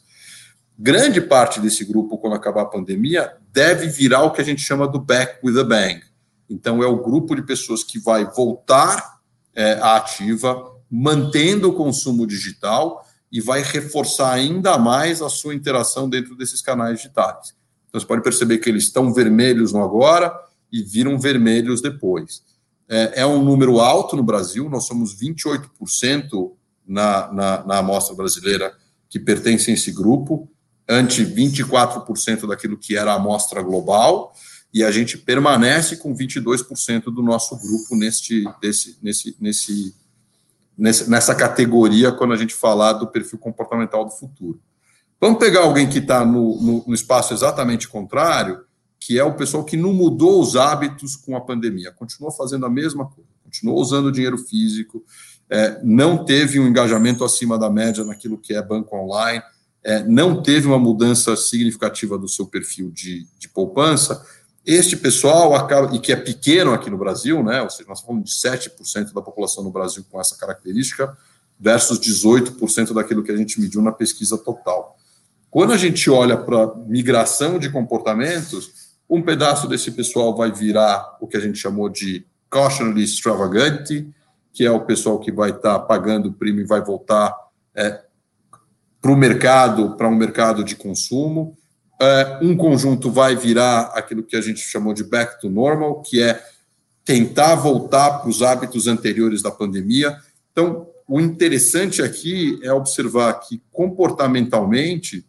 Grande parte desse grupo, quando acabar a pandemia, deve virar o que a gente chama do back with a bang. Então, é o grupo de pessoas que vai voltar é, à ativa, mantendo o consumo digital e vai reforçar ainda mais a sua interação dentro desses canais digitais. Então, você pode perceber que eles estão vermelhos no agora, e viram vermelhos depois. É, é um número alto no Brasil, nós somos 28% na, na, na amostra brasileira que pertencem a esse grupo, ante 24% daquilo que era a amostra global, e a gente permanece com 22% do nosso grupo neste, desse, nesse, nesse, nessa categoria quando a gente falar do perfil comportamental do futuro. Vamos pegar alguém que está no, no, no, espaço exatamente contrário, que é o pessoal que não mudou os hábitos com a pandemia, continuou fazendo a mesma coisa, continuou usando dinheiro físico, é, não teve um engajamento acima da média naquilo que é banco online, é, não teve uma mudança significativa do seu perfil de, de poupança, este pessoal acaba, e que é pequeno aqui no Brasil, né, ou seja, nós falamos de 7% da população no Brasil com essa característica, versus 18% daquilo que a gente mediu na pesquisa total. Quando a gente olha para migração de comportamentos, um pedaço desse pessoal vai virar o que a gente chamou de cautionally extravagante, que é o pessoal que vai estar tá pagando o prêmio e vai voltar é, para o mercado, para um mercado de consumo. É, um conjunto vai virar aquilo que a gente chamou de back to normal, que é tentar voltar para os hábitos anteriores da pandemia. Então, o interessante aqui é observar que comportamentalmente,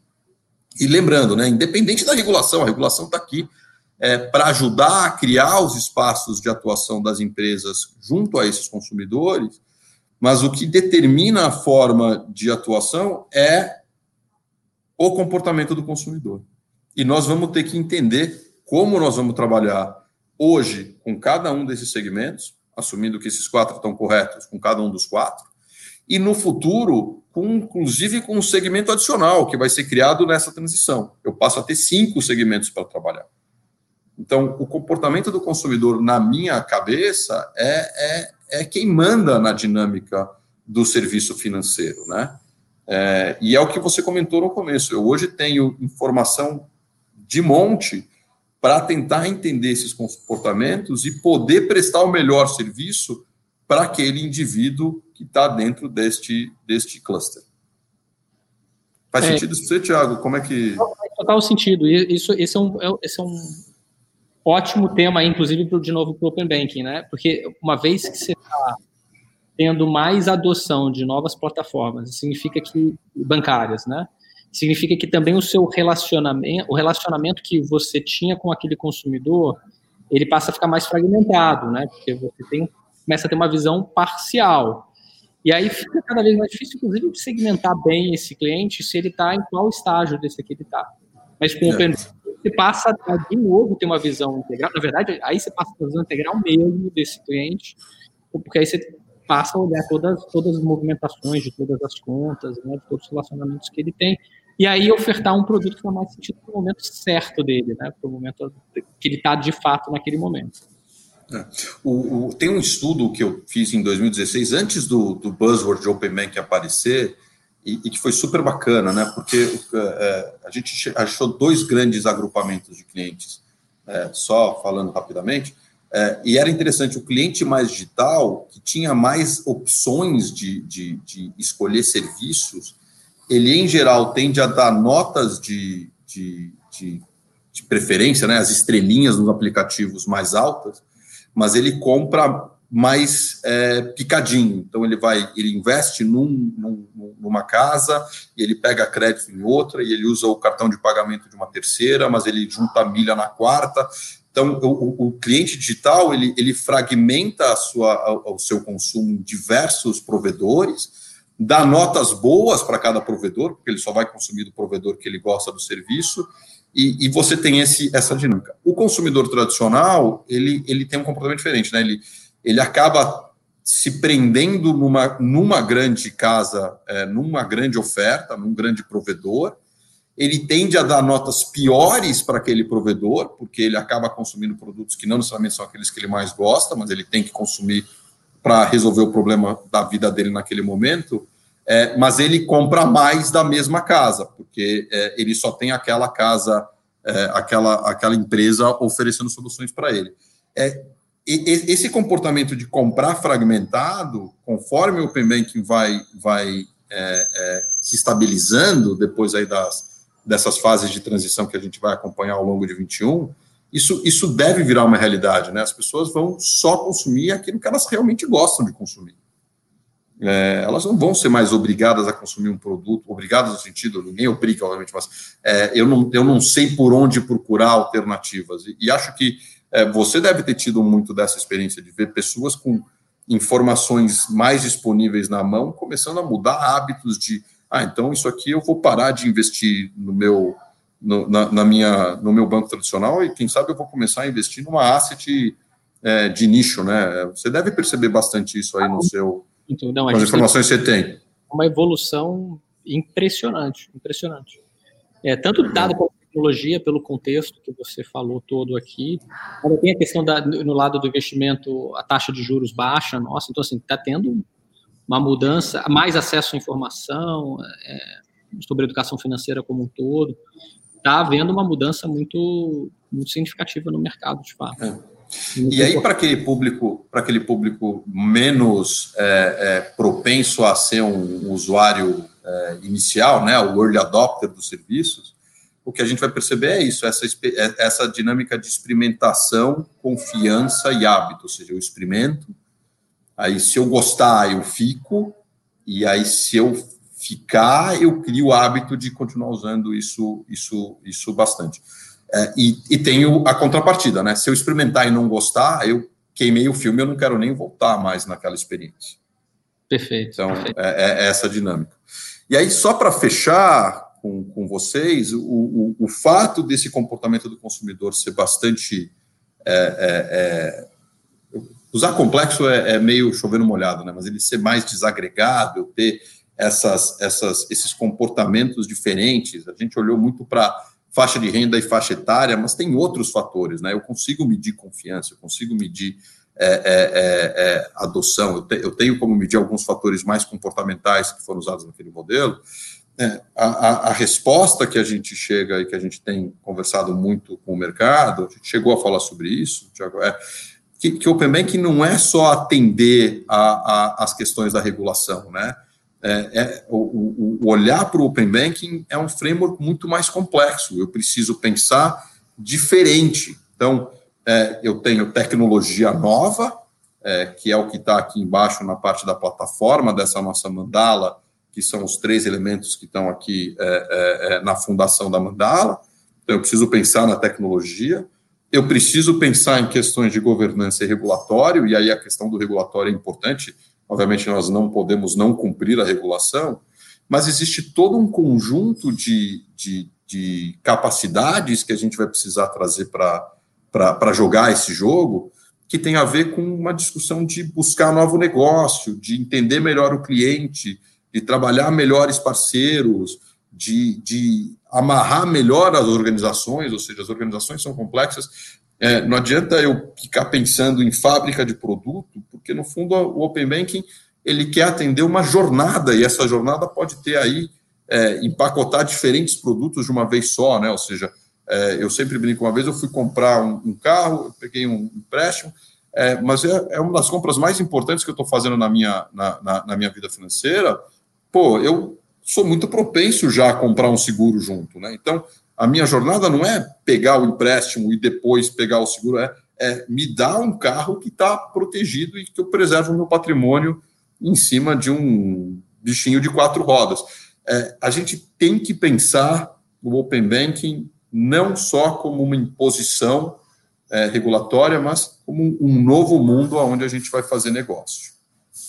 e lembrando, né, independente da regulação, a regulação está aqui, é, para ajudar a criar os espaços de atuação das empresas junto a esses consumidores, mas o que determina a forma de atuação é o comportamento do consumidor. E nós vamos ter que entender como nós vamos trabalhar hoje com cada um desses segmentos, assumindo que esses quatro estão corretos com cada um dos quatro, e no futuro, com, inclusive com um segmento adicional que vai ser criado nessa transição. Eu passo a ter cinco segmentos para trabalhar. Então, o comportamento do consumidor, na minha cabeça, é, é, é quem manda na dinâmica do serviço financeiro, né? É, e é o que você comentou no começo. Eu hoje tenho informação de monte para tentar entender esses comportamentos e poder prestar o melhor serviço para aquele indivíduo que está dentro deste, deste cluster. Faz é, sentido isso para você, Thiago? Como é que. Faz total sentido. Isso, esse, é um, é, esse é um ótimo tema, inclusive, de novo, para o Open Banking, né? Porque uma vez que você está tendo mais adoção de novas plataformas, significa que bancárias, né? significa que também o seu relacionamento, o relacionamento que você tinha com aquele consumidor, ele passa a ficar mais fragmentado, né? Porque você tem, começa a ter uma visão parcial. E aí fica cada vez mais difícil, inclusive, de segmentar bem esse cliente, se ele está em qual estágio desse aqui ele está. Mas com o Open você passa a, de novo, ter uma visão integral. Na verdade, aí você passa a visão integral mesmo desse cliente, porque aí você passa a olhar todas, todas as movimentações de todas as contas, né, de todos os relacionamentos que ele tem, e aí ofertar um produto que faz mais sentido para o momento certo dele, né, para o momento que ele está de fato naquele momento. É. O, o, tem um estudo que eu fiz em 2016, antes do, do buzzword de Open Bank aparecer, e, e, que foi super bacana, né? Porque é, a gente achou dois grandes agrupamentos de clientes, é, só falando rapidamente, é, e era interessante, o cliente mais digital, que tinha mais opções de, de, de escolher serviços, ele, em geral, tende a dar notas de, de, de, de preferência, né, as estrelinhas nos aplicativos mais altas, mas ele compra mais é, picadinho. Então ele vai, ele investe num, num, numa casa ele pega crédito em outra e ele usa o cartão de pagamento de uma terceira, mas ele junta milha na quarta. Então o, o cliente digital ele, ele fragmenta a sua, o seu consumo em diversos provedores dá notas boas para cada provedor, porque ele só vai consumir do provedor que ele gosta do serviço, e, e, você tem esse, essa dinâmica. O consumidor tradicional, ele, ele tem um comportamento diferente, né? Ele, ele acaba se prendendo numa, numa grande casa, é, numa grande oferta, num grande provedor, ele tende a dar notas piores para aquele provedor, porque ele acaba consumindo produtos que não necessariamente são aqueles que ele mais gosta, mas ele tem que consumir para resolver o problema da vida dele naquele momento, é, mas ele compra mais da mesma casa, porque é, ele só tem aquela casa, é, aquela, aquela empresa oferecendo soluções para ele. É, esse comportamento de comprar fragmentado, conforme o Open Banking vai, vai é, é, se estabilizando depois aí das, dessas fases de transição que a gente vai acompanhar ao longo de 21, isso, isso deve virar uma realidade, né? As pessoas vão só consumir aquilo que elas realmente gostam de consumir. É, elas não vão ser mais obrigadas a consumir um produto, obrigadas no sentido, ninguém obriga, obviamente, mas é, eu, não, eu não sei por onde procurar alternativas. E, e acho que você deve ter tido muito dessa experiência de ver pessoas com informações mais disponíveis na mão começando a mudar hábitos de, ah, então isso aqui eu vou parar de investir no meu, no, na, na, minha, no meu banco tradicional e quem sabe eu vou começar a investir numa asset é, de nicho, né? Você deve perceber bastante isso aí no seu então, não, Quais informações você tem? Uma evolução impressionante, impressionante. É, tanto dado pela tecnologia, pelo contexto que você falou todo aqui, ainda tem a questão da, no lado do investimento, a taxa de juros baixa, nossa, então assim, está tendo uma mudança, mais acesso à informação, é, sobre educação financeira como um todo, está havendo uma mudança muito, muito significativa no mercado, de fato. É. E aí, para aquele público, para aquele público menos é, é, propenso a ser um usuário é, inicial, né, o early adopter dos serviços, o que a gente vai perceber é isso, essa, é, essa dinâmica de experimentação, confiança e hábito, ou seja, eu experimento, aí se eu gostar, eu fico, e aí se eu ficar, eu crio o hábito de continuar usando isso, isso, isso bastante. É, e, e tenho a contrapartida, né? Se eu experimentar e não gostar, eu queimei o filme, eu não quero nem voltar mais naquela experiência. Perfeito. Então, perfeito. É, é, essa dinâmica. E aí, só para fechar com, com vocês, o, o, o, fato desse comportamento do consumidor ser bastante. É, é, é usar complexo é, meio chovendo molhado, né? mas ele ser mais desagregado, ter essas, essas, esses comportamentos diferentes. A gente olhou muito para faixa de renda e faixa etária, mas tem outros fatores, né? Eu consigo medir confiança, eu consigo medir é, é, é, é, adoção, eu, te, eu, tenho como medir alguns fatores mais comportamentais que foram usados naquele modelo. É, a, a, a, resposta que a gente chega e que a gente tem conversado muito com o mercado, a gente chegou a falar sobre isso, Tiago, é que, que o Open Banking não é só atender às questões da regulação, né? é, é, o, o, olhar para o Open Banking é um framework muito mais complexo. Eu preciso pensar diferente. Então, é, eu tenho tecnologia nova, é, que é o que está aqui embaixo na parte da plataforma dessa nossa mandala, que são os três elementos que estão aqui é, é, é, na fundação da Mandala. Então, eu preciso pensar na tecnologia, eu preciso pensar em questões de governança e regulatório, e aí a questão do regulatório é importante. Obviamente, nós não podemos não cumprir a regulação, mas existe todo um conjunto de, de, de capacidades que a gente vai precisar trazer para jogar esse jogo, que tem a ver com uma discussão de buscar novo negócio, de entender melhor o cliente, de trabalhar melhores parceiros, de, de amarrar melhor as organizações, ou seja, as organizações são complexas. É, não adianta eu ficar pensando em fábrica de produto, porque no fundo o Open Banking ele quer atender uma jornada, e essa jornada pode ter aí, é, empacotar diferentes produtos de uma vez só, né? Ou seja, é, eu sempre brinco, uma vez eu fui comprar um, um carro, eu peguei um empréstimo, é, mas é, é, uma das compras mais importantes que eu estou fazendo na minha, na, na, na minha vida financeira, pô, eu sou muito propenso já a comprar um seguro junto, né? Então, a minha jornada não é pegar o empréstimo e depois pegar o seguro, é, é me dar um carro que está protegido e que eu preservo o meu patrimônio em cima de um bichinho de quatro rodas. É, a gente tem que pensar o Open Banking não só como uma imposição é, regulatória, mas como um novo mundo onde a gente vai fazer negócio.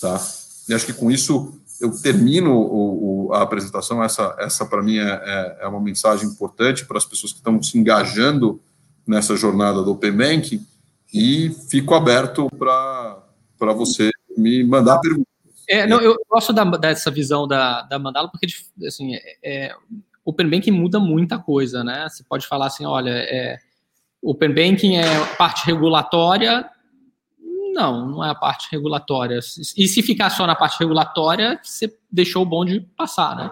Tá? E acho que com isso eu termino o, o, a apresentação. Essa, essa para mim, é, é, é, uma mensagem importante para as pessoas que estão se engajando nessa jornada do Open Banking e fico aberto para você me mandar perguntas. É, não, eu gosto da, dessa visão da, da Mandala, porque assim, é, é Open Banking muda muita coisa, né? Você pode falar assim, olha, é, Open Banking é parte regulatória, não, não é a parte regulatória. E se ficar só na parte regulatória, você deixou o bonde passar, né?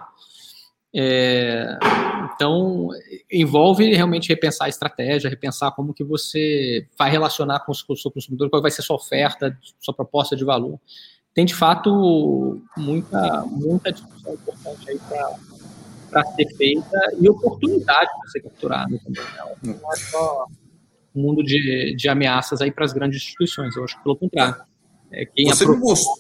É, então, envolve realmente repensar a estratégia, repensar como que você vai relacionar com o seu consumidor, qual vai ser sua oferta, sua proposta de valor. Tem, de fato, muita, muita discussão importante aí para ser feita e oportunidade para ser capturada também. Né? Não é só mundo de, de ameaças aí para as grandes instituições. Eu acho que pelo contrário. É, você, me mostrou,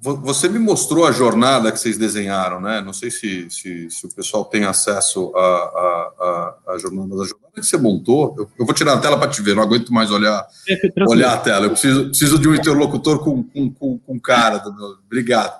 você me mostrou a jornada que vocês desenharam, né? Não sei se, se, se o pessoal tem acesso à a, a, a, jornada da jornada que você montou. Eu, eu vou tirar a tela para te ver, não aguento mais olhar, é, olhar a tela. Eu preciso, preciso de um interlocutor com, com, com, com cara. Obrigado.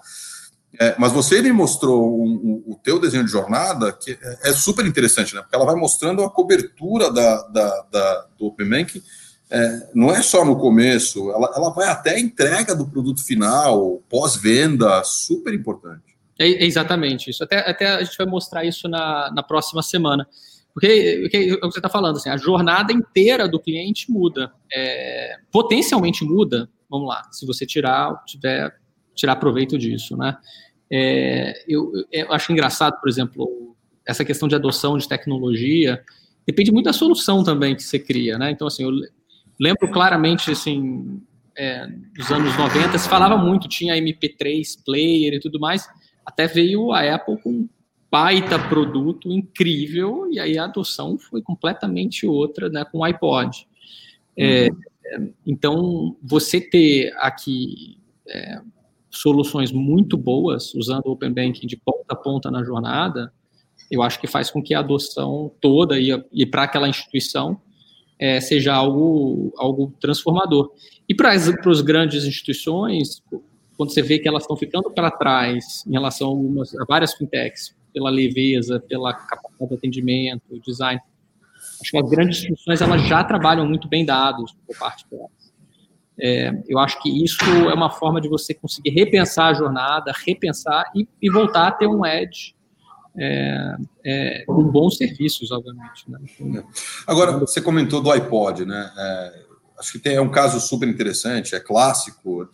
É, mas você me mostrou um, um, o teu desenho de jornada, que é, é, super interessante, né? Porque ela vai mostrando a cobertura da, da, da do Open Bank, é, não é só no começo, ela, ela vai até a entrega do produto final, pós-venda, super importante. É, é, exatamente isso. Até, até a gente vai mostrar isso na, na próxima semana. Porque, porque é o que você está falando, assim, a jornada inteira do cliente muda. É, potencialmente muda, vamos lá, se você tirar, tiver, tirar proveito disso, né? É, eu, eu, acho engraçado, por exemplo, essa questão de adoção de tecnologia depende muito da solução também que você cria, né? Então, assim, eu lembro claramente, assim, é, dos anos 90, se falava muito, tinha MP3 player e tudo mais, até veio a Apple com um baita produto incrível e aí a adoção foi completamente outra, né, com o iPod. É, uhum. então, você ter aqui é, soluções muito boas, usando o Open Banking de ponta a ponta na jornada, eu acho que faz com que a adoção toda e, e para aquela instituição é, seja algo, algo transformador. E para as grandes instituições, quando você vê que elas estão ficando para trás em relação a, algumas, a várias fintechs, pela leveza, pela capacidade de atendimento, design, acho que as grandes instituições elas já trabalham muito bem dados por parte delas. É, eu acho que isso é uma forma de você conseguir repensar a jornada, repensar e, e voltar a ter um edge é, é, com bons serviços, obviamente. Né? Agora, você comentou do iPod, né? É, acho que tem, é um caso super interessante, é clássico,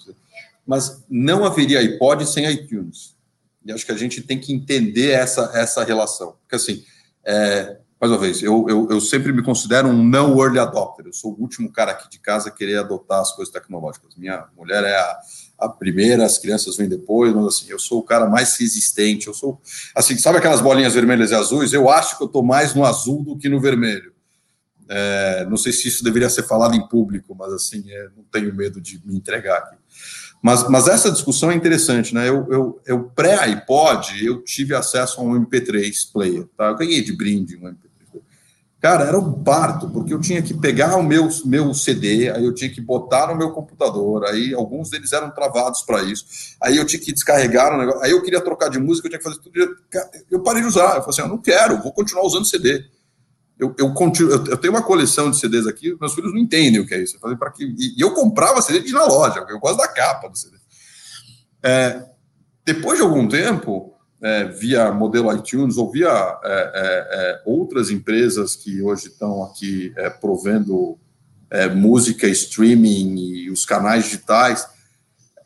mas não haveria iPod sem iTunes. E acho que a gente tem que entender essa, essa relação. Porque, assim, é, mais uma vez, eu, eu, eu, sempre me considero um não early adopter. Eu sou o último cara aqui de casa a querer adotar as coisas tecnológicas. Minha mulher é a, a primeira, as crianças vêm depois, mas assim, eu sou o cara mais resistente. Eu sou, assim, sabe aquelas bolinhas vermelhas e azuis? Eu acho que eu estou mais no azul do que no vermelho. É, não sei se isso deveria ser falado em público, mas assim, é, não tenho medo de me entregar aqui. Mas, mas essa discussão é interessante, né? Eu, eu, eu pré-iPod, eu tive acesso a um MP3 player, tá? Eu ganhei de brinde um MP3 Cara, era um parto, porque eu tinha que pegar o meu, meu CD, aí eu tinha que botar no meu computador, aí alguns deles eram travados para isso, aí eu tinha que descarregar o negócio, aí eu queria trocar de música, eu tinha que fazer tudo. Eu parei de usar, eu falei assim, eu não quero, vou continuar usando CD. Eu, eu, continuo, eu, tenho uma coleção de CDs aqui, meus filhos não entendem o que é isso. Eu falei, para que, e, eu comprava CD de na loja, eu gosto da capa do CD. É, depois de algum tempo, é, via modelo iTunes ou via é, é, é outras empresas que hoje estão aqui é, provendo música, streaming e os canais digitais,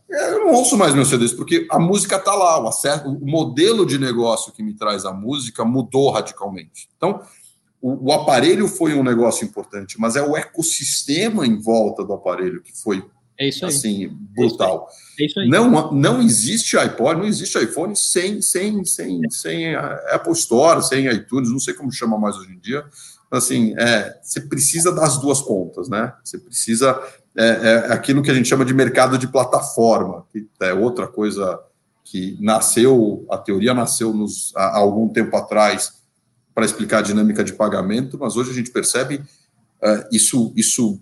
eu não ouço mais meus CDs, porque a música está lá, o, acerto, o modelo de negócio que me traz a música mudou radicalmente. Então, o, o aparelho foi um negócio importante, mas é o ecossistema em volta do aparelho que foi é isso aí. Assim, brutal. É isso aí. Não, não existe iPod, não existe iPhone sem, sem, sem, sem Apple Store, sem iTunes, não sei como chama mais hoje em dia. Assim, é, você precisa das duas pontas, né? Você precisa. É, é aquilo que a gente chama de mercado de plataforma, que é outra coisa que nasceu, a teoria nasceu nos, há, algum tempo atrás para explicar a dinâmica de pagamento, mas hoje a gente percebe uh, isso, isso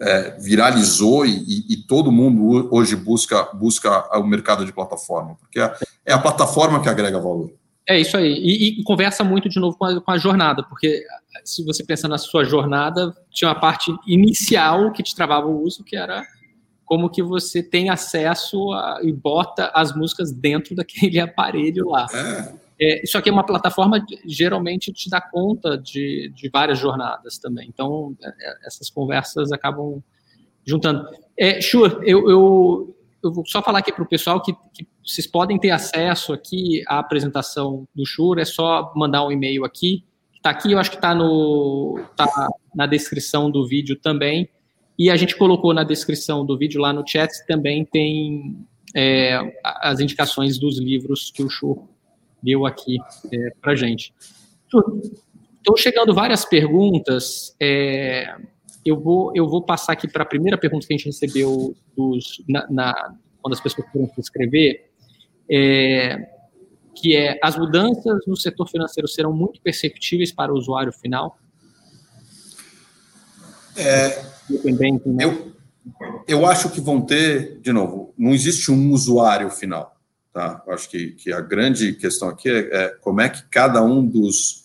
é, viralizou e, e, todo mundo hoje busca, busca o mercado de plataforma, porque é, é a plataforma que agrega valor. É isso aí. E, e conversa muito de novo com a, com a, jornada, porque se você pensar na sua jornada, tinha uma parte inicial que te travava o uso, que era como que você tem acesso a, e bota as músicas dentro daquele aparelho lá. É. É, isso aqui é uma plataforma geralmente te dá conta de, de várias jornadas também. Então, é, é essas conversas acabam juntando. É, eu, eu, eu vou só falar aqui para o pessoal que, que, vocês podem ter acesso aqui à apresentação do Shure, é só mandar um e-mail aqui. Está aqui, eu acho que está tá na descrição do vídeo também. E a gente colocou na descrição do vídeo lá no chat também tem é, as indicações dos livros que o Shure deu aqui é, para gente. Estão chegando várias perguntas. É, eu, vou, eu vou passar aqui para a primeira pergunta que a gente recebeu dos, na, na, quando as pessoas foram se inscrever, é, que é as mudanças no setor financeiro serão muito perceptíveis para o usuário final? É, né? eu, eu acho que vão ter, de novo, não existe um usuário final. Tá? Acho que, que a grande questão aqui é, é como é que cada um dos,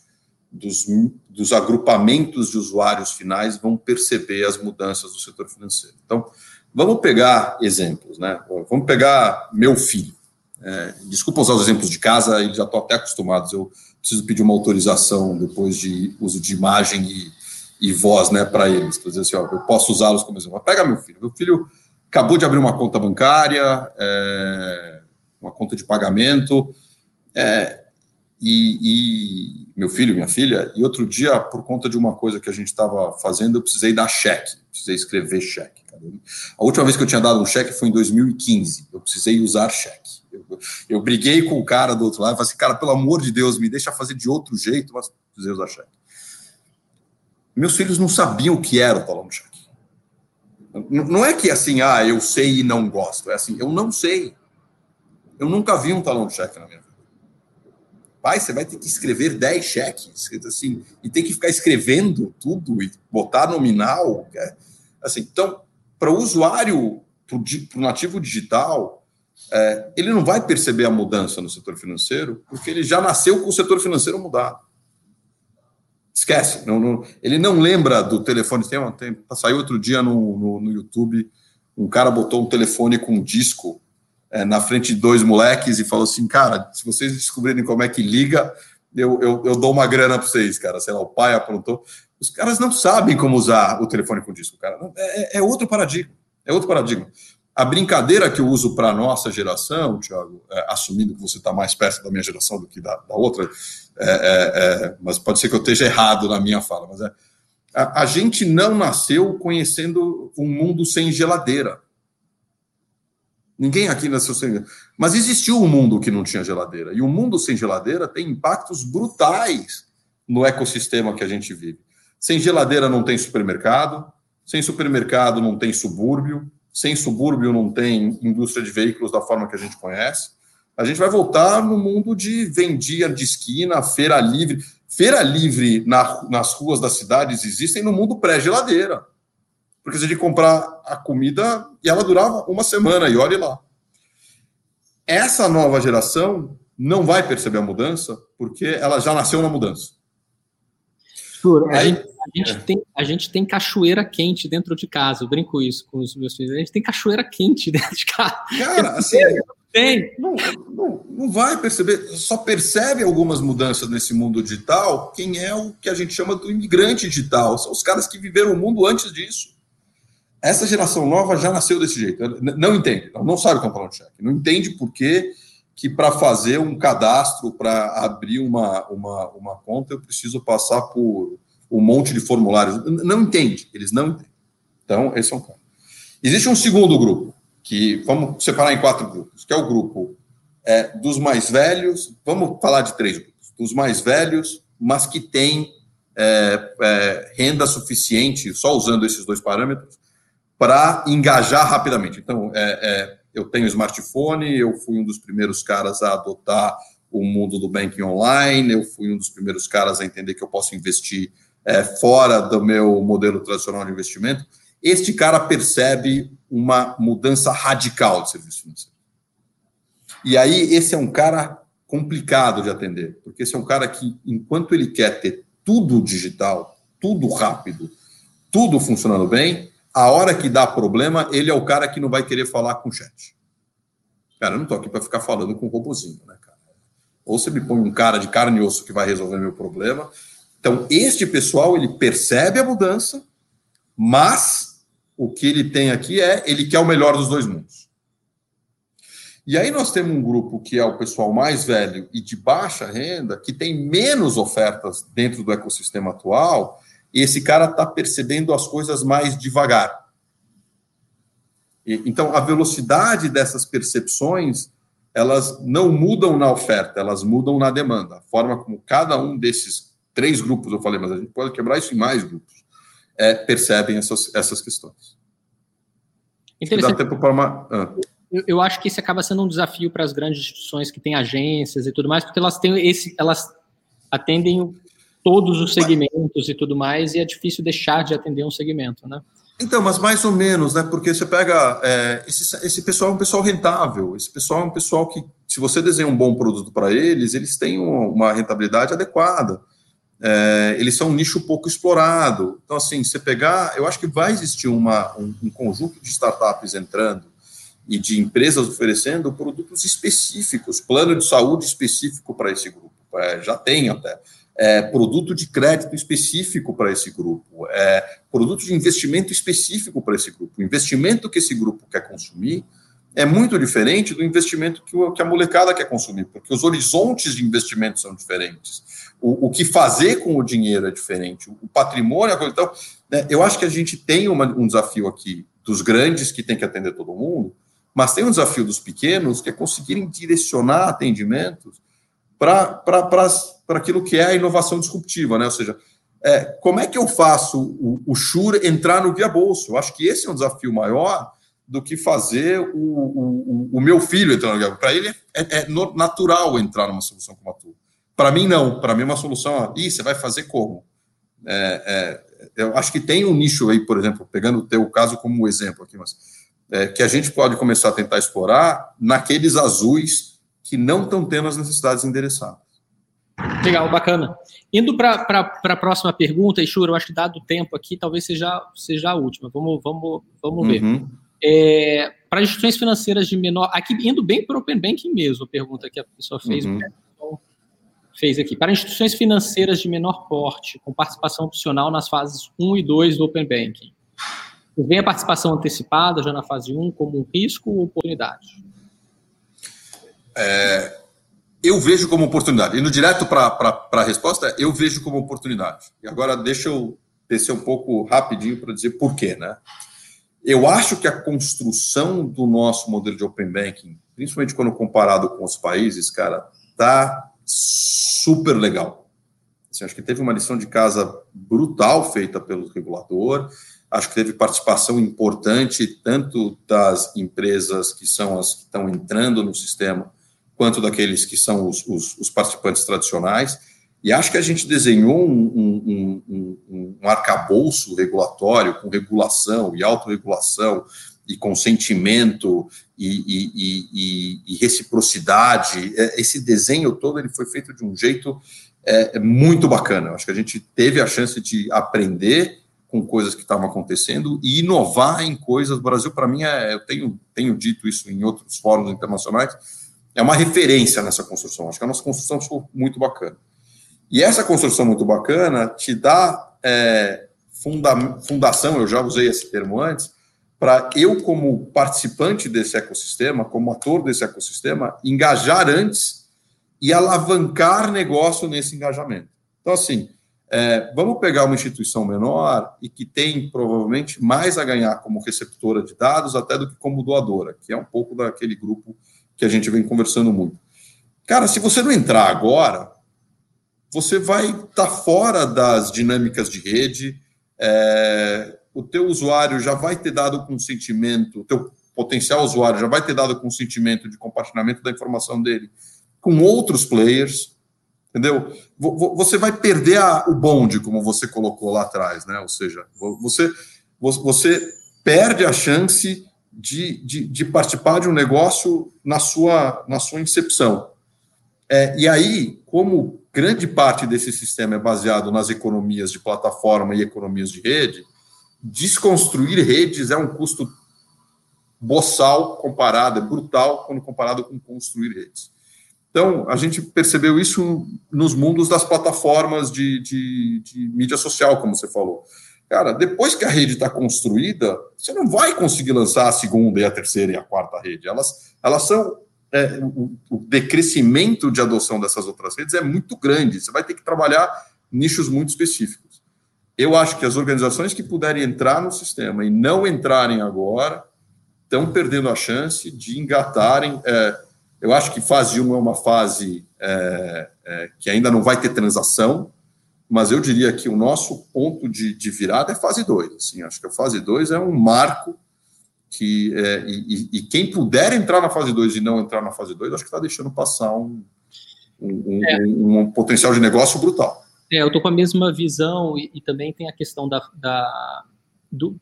dos, dos agrupamentos de usuários finais vão perceber as mudanças do setor financeiro. Então, vamos pegar exemplos, né? Vamos pegar meu filho. É, desculpa usar os exemplos de casa, eles já estão até acostumados. Eu preciso pedir uma autorização depois de uso de imagem e, e voz, né, para eles. Quer dizer assim, ó, eu posso usá-los como exemplo. Pega meu filho. Meu filho acabou de abrir uma conta bancária, é, uma conta de pagamento. É, e, e, meu filho, minha filha, e outro dia, por conta de uma coisa que a gente estava fazendo, eu precisei dar cheque, precisei escrever cheque. A última vez que eu tinha dado um cheque foi em 2015, eu precisei usar cheque. Eu, eu briguei com o cara do outro lado, falei assim, cara, pelo amor de Deus, me deixa fazer de outro jeito, mas precisei usar cheque. Meus filhos não sabiam o que era o talão de cheque. Não é que assim, ah, eu sei e não gosto, é assim, eu não sei. Eu nunca vi um talão de cheque na minha vida. Pai, você vai ter que escrever 10 cheques, assim, e tem que ficar escrevendo tudo e botar nominal. É, assim, então, para o usuário, para o nativo digital, é, ele não vai perceber a mudança no setor financeiro, porque ele já nasceu com o setor financeiro mudado. Esquece, não, não, ele não lembra do telefone. Tem, tem, saiu outro dia no, no, no YouTube, um cara botou um telefone com um disco é, na frente de dois moleques e falou assim, cara, se vocês descobrirem como é que liga, eu, eu, eu dou uma grana para vocês, cara. Sei lá, o pai aprontou. Os caras não sabem como usar o telefone com disco, cara. É, é, é outro paradigma. É outro paradigma. A brincadeira que eu uso para a nossa geração, Thiago, é, assumindo que você está mais perto da minha geração do que da, da outra, é, é, é, mas pode ser que eu esteja errado na minha fala, mas é. A, a gente não nasceu conhecendo um mundo sem geladeira. Ninguém aqui nasceu sem. Mas existiu um mundo que não tinha geladeira. E o um mundo sem geladeira tem impactos brutais no ecossistema que a gente vive. Sem geladeira não tem supermercado, sem supermercado não tem subúrbio, sem subúrbio não tem indústria de veículos da forma que a gente conhece. A gente vai voltar no mundo de vendia de esquina, feira livre. Feira livre na, nas ruas das cidades existem no mundo pré-geladeira. Porque você tinha que comprar a comida e ela durava uma semana, e olhe lá. Essa nova geração não vai perceber a mudança, porque ela já nasceu na mudança. a, gente, a, gente tem, a gente tem cachoeira quente dentro de casa, eu brinco isso com os meus filhos. A gente tem cachoeira quente dentro de casa. Cara, assim, tem. Não, não, não vai perceber, só percebe algumas mudanças nesse mundo digital quem é o que a gente chama do imigrante digital. São os caras que viveram o mundo antes disso. Essa geração nova já nasceu desse jeito. Não entende, não sabe comprar um cheque. Não entende por que, que para fazer um cadastro, para abrir uma, uma, uma conta, eu preciso passar por um monte de formulários. Não entende, eles não entendem. Então, esse é um caso. Existe um segundo grupo, que vamos separar em quatro grupos, que é o grupo é, dos mais velhos, vamos falar de três grupos, dos mais velhos, mas que têm é, é, renda suficiente, só usando esses dois parâmetros, para engajar rapidamente. Então, é, é, eu tenho smartphone, eu fui um dos primeiros caras a adotar o mundo do banking online, eu fui um dos primeiros caras a entender que eu posso investir é, fora do meu modelo tradicional de investimento. Este cara percebe uma mudança radical de serviço financeiro. E aí, esse é um cara complicado de atender, porque esse é um cara que, enquanto ele quer ter tudo digital, tudo rápido, tudo funcionando bem, a hora que dá problema, ele é o cara que não vai querer falar com o chat. Cara, eu não tô aqui para ficar falando com o robozinho, né, cara? Ou você me põe um cara de carne e osso que vai resolver meu problema. Então, este pessoal, ele percebe a mudança, mas o que ele tem aqui é, ele quer o melhor dos dois mundos. E aí nós temos um grupo que é o pessoal mais velho e de baixa renda, que tem menos ofertas dentro do ecossistema atual, e esse cara está percebendo as coisas mais devagar. E, então, a velocidade dessas percepções, elas não mudam na oferta, elas mudam na demanda. A forma como cada um desses três grupos, eu falei, mas a gente pode quebrar isso em mais grupos, é, percebem essas, essas questões. Interessante. Dá tempo para uma... Ah. Eu, acho que isso acaba sendo um desafio para as grandes instituições que têm agências e tudo mais, porque elas têm esse, elas atendem todos os segmentos e tudo mais, e é difícil deixar de atender um segmento, né? Então, mas mais ou menos, né? Porque você pega. É, esse, esse pessoal é um pessoal rentável, esse pessoal é um pessoal que, se você desenha um bom produto para eles, eles têm uma rentabilidade adequada. É, eles são um nicho pouco explorado. Então, assim, você pegar. Eu acho que vai existir uma, um, um conjunto de startups entrando e de empresas oferecendo produtos específicos, plano de saúde específico para esse grupo. É, já tem até é, produto de crédito específico para esse grupo, é, produto de investimento específico para esse grupo. O investimento que esse grupo quer consumir é muito diferente do investimento que, o, que a molecada quer consumir, porque os horizontes de investimento são diferentes. O, o que fazer com o dinheiro é diferente, o, patrimônio. Então, né, eu acho que a gente tem uma, um desafio aqui dos grandes que tem que atender todo mundo, mas tem um desafio dos pequenos que é conseguirem direcionar atendimentos para aquilo que é a inovação disruptiva, né? Ou seja, é, como é que eu faço o, o Shure entrar no Via Bolso? Eu acho que esse é um desafio maior do que fazer o, o, o meu filho entrar no Via Bolso. Para ele é, é, natural entrar numa solução como a tua. Para mim, não. Para mim, é uma solução. Ih, você vai fazer como? É, é, eu acho que tem um nicho aí, por exemplo, pegando o teu caso como exemplo aqui, mas é, que a gente pode começar a tentar explorar naqueles azuis que não estão tendo as necessidades endereçadas. Legal, bacana. Indo para a próxima pergunta, Ishura, eu acho que dado o tempo aqui, talvez seja, seja a última. Vamos, vamos, vamos ver. Uhum. É, para instituições financeiras de menor. Aqui, indo bem para o Open Banking mesmo, a pergunta que a pessoa fez. Uhum. Fez aqui. Para instituições financeiras de menor porte, com participação opcional nas fases 1 e 2 do Open Banking. Vem a participação antecipada já na fase 1 como um risco ou oportunidade? É, eu vejo como oportunidade. Indo direto para a resposta, eu vejo como oportunidade. E agora deixa eu descer um pouco rapidinho para dizer por quê, né? Eu acho que a construção do nosso modelo de Open Banking, principalmente quando comparado com os países, cara, tá super legal. Assim, acho que teve uma lição de casa brutal feita pelo regulador. Acho que teve participação importante tanto das empresas que são as que estão entrando no sistema, quanto daqueles que são os, os, os participantes tradicionais. E acho que a gente desenhou um, um, um, um arcabouço regulatório com regulação e autorregulação e consentimento e, e, e, e, reciprocidade. É, esse desenho todo ele foi feito de um jeito é, muito bacana. Acho que a gente teve a chance de aprender com coisas que estavam acontecendo e inovar em coisas. O Brasil, para mim, é, eu tenho, tenho dito isso em outros fóruns internacionais, é uma referência nessa construção. Acho que a nossa construção ficou muito bacana. E essa construção muito bacana te dá é, funda, fundação, eu já usei esse termo antes, para eu, como participante desse ecossistema, como ator desse ecossistema, engajar antes e alavancar negócio nesse engajamento. Então, assim, é, vamos pegar uma instituição menor e que tem provavelmente mais a ganhar como receptora de dados até do que como doadora, que é um pouco daquele grupo que a gente vem conversando muito. Cara, se você não entrar agora, você vai estar tá fora das dinâmicas de rede, é, o teu usuário já vai ter dado consentimento, o teu potencial usuário já vai ter dado consentimento de compartilhamento da informação dele com outros players, entendeu? Você vai perder a, o bonde, como você colocou lá atrás, né? Ou seja, você, você perde a chance de, de, de participar de um negócio na sua, na sua incepção. É, e aí, como grande parte desse sistema é baseado nas economias de plataforma e economias de rede, desconstruir redes é um custo boçal comparado, é brutal quando comparado com construir redes. Então, a gente percebeu isso nos mundos das plataformas de, de, de mídia social, como você falou. Cara, depois que a rede está construída, você não vai conseguir lançar a segunda e a terceira e a quarta rede. Elas, elas são é, o, o, decrescimento de adoção dessas outras redes é muito grande. Você vai ter que trabalhar nichos muito específicos. Eu acho que as organizações que puderem entrar no sistema e não entrarem agora estão perdendo a chance de engatarem. É, eu acho que fase 1 é uma fase é, é, que ainda não vai ter transação, mas eu diria que o nosso ponto de, de virada é fase 2. Assim, acho que a fase 2 é um marco que é, e, e, quem puder entrar na fase 2 e não entrar na fase 2, acho que está deixando passar um, um, é. um, um, potencial de negócio brutal. É, eu estou com a mesma visão e, e, também tem a questão da, da do,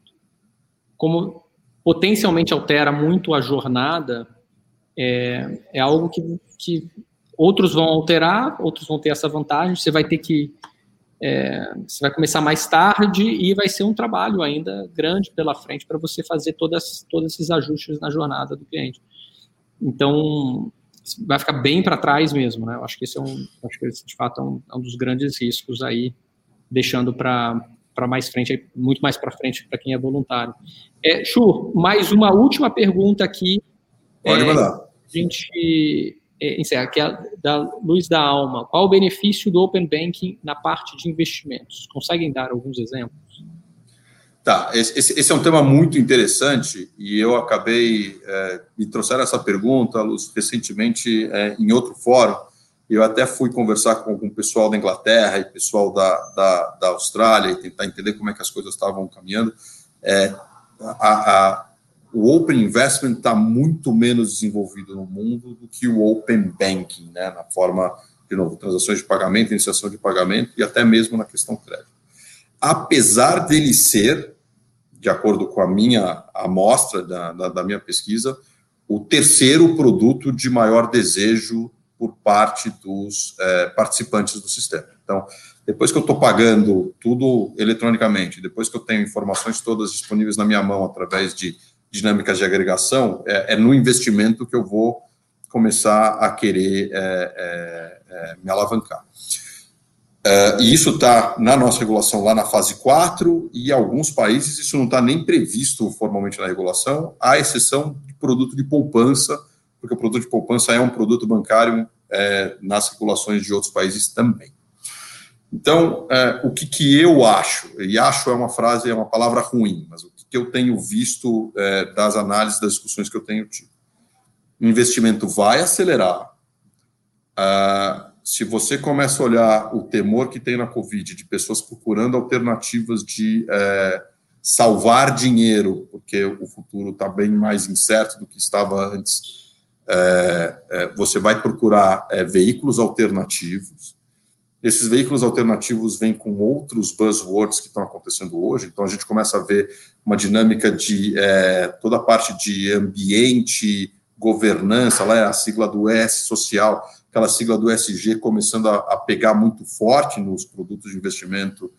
como potencialmente altera muito a jornada, é, é algo que, que outros vão alterar, outros vão ter essa vantagem, você vai ter que é, você vai começar mais tarde e vai ser um trabalho ainda grande pela frente para você fazer todas, todos esses ajustes na jornada do cliente. Então, vai ficar bem para trás mesmo, né? Eu acho que esse é um, acho que esse, de fato é um, é um dos grandes riscos aí, deixando para para mais frente, muito mais para frente para quem é voluntário. É, Chu, mais uma última pergunta aqui. Pode é, mandar. A gente é, encerra, que é da Luz da Alma. Qual o benefício do Open Banking na parte de investimentos? Conseguem dar alguns exemplos? Tá, esse, esse é um tema muito interessante e eu acabei, é, me trouxeram essa pergunta, Luz, recentemente é, em outro fórum. Eu até fui conversar com o pessoal da Inglaterra e pessoal da, da, da Austrália e tentar entender como é que as coisas estavam caminhando. É, a, a o Open Investment está muito menos desenvolvido no mundo do que o Open Banking, né, na forma, de novo, transações de pagamento, iniciação de pagamento e até mesmo na questão crédito. Apesar dele ser, de acordo com a minha amostra da, da, da minha pesquisa, o terceiro produto de maior desejo por parte dos é, participantes do sistema. Então, depois que eu estou pagando tudo eletronicamente, depois que eu tenho informações todas disponíveis na minha mão através de dinâmicas de agregação, é, é no investimento que eu vou começar a querer é, é, é me alavancar. É, e isso está na nossa regulação lá na fase 4, e em alguns países isso não está nem previsto formalmente na regulação, à exceção de produto de poupança, porque o produto de poupança é um produto bancário é, nas regulações de outros países também. Então, o que, que eu acho, e acho é uma frase, é uma palavra ruim, mas o que eu tenho visto é, das análises, das discussões que eu tenho tido. O investimento vai acelerar. Ah, se você começa a olhar o temor que tem na Covid de pessoas procurando alternativas de é, salvar dinheiro, porque o futuro está bem mais incerto do que estava antes. É, é, você vai procurar é, veículos alternativos. Esses veículos alternativos vêm com outros buzzwords que estão acontecendo hoje. Então, a gente começa a ver uma dinâmica de é, toda a parte de ambiente, governança, lá é a sigla do S social, aquela sigla do SG começando a, a pegar muito forte nos produtos de investimento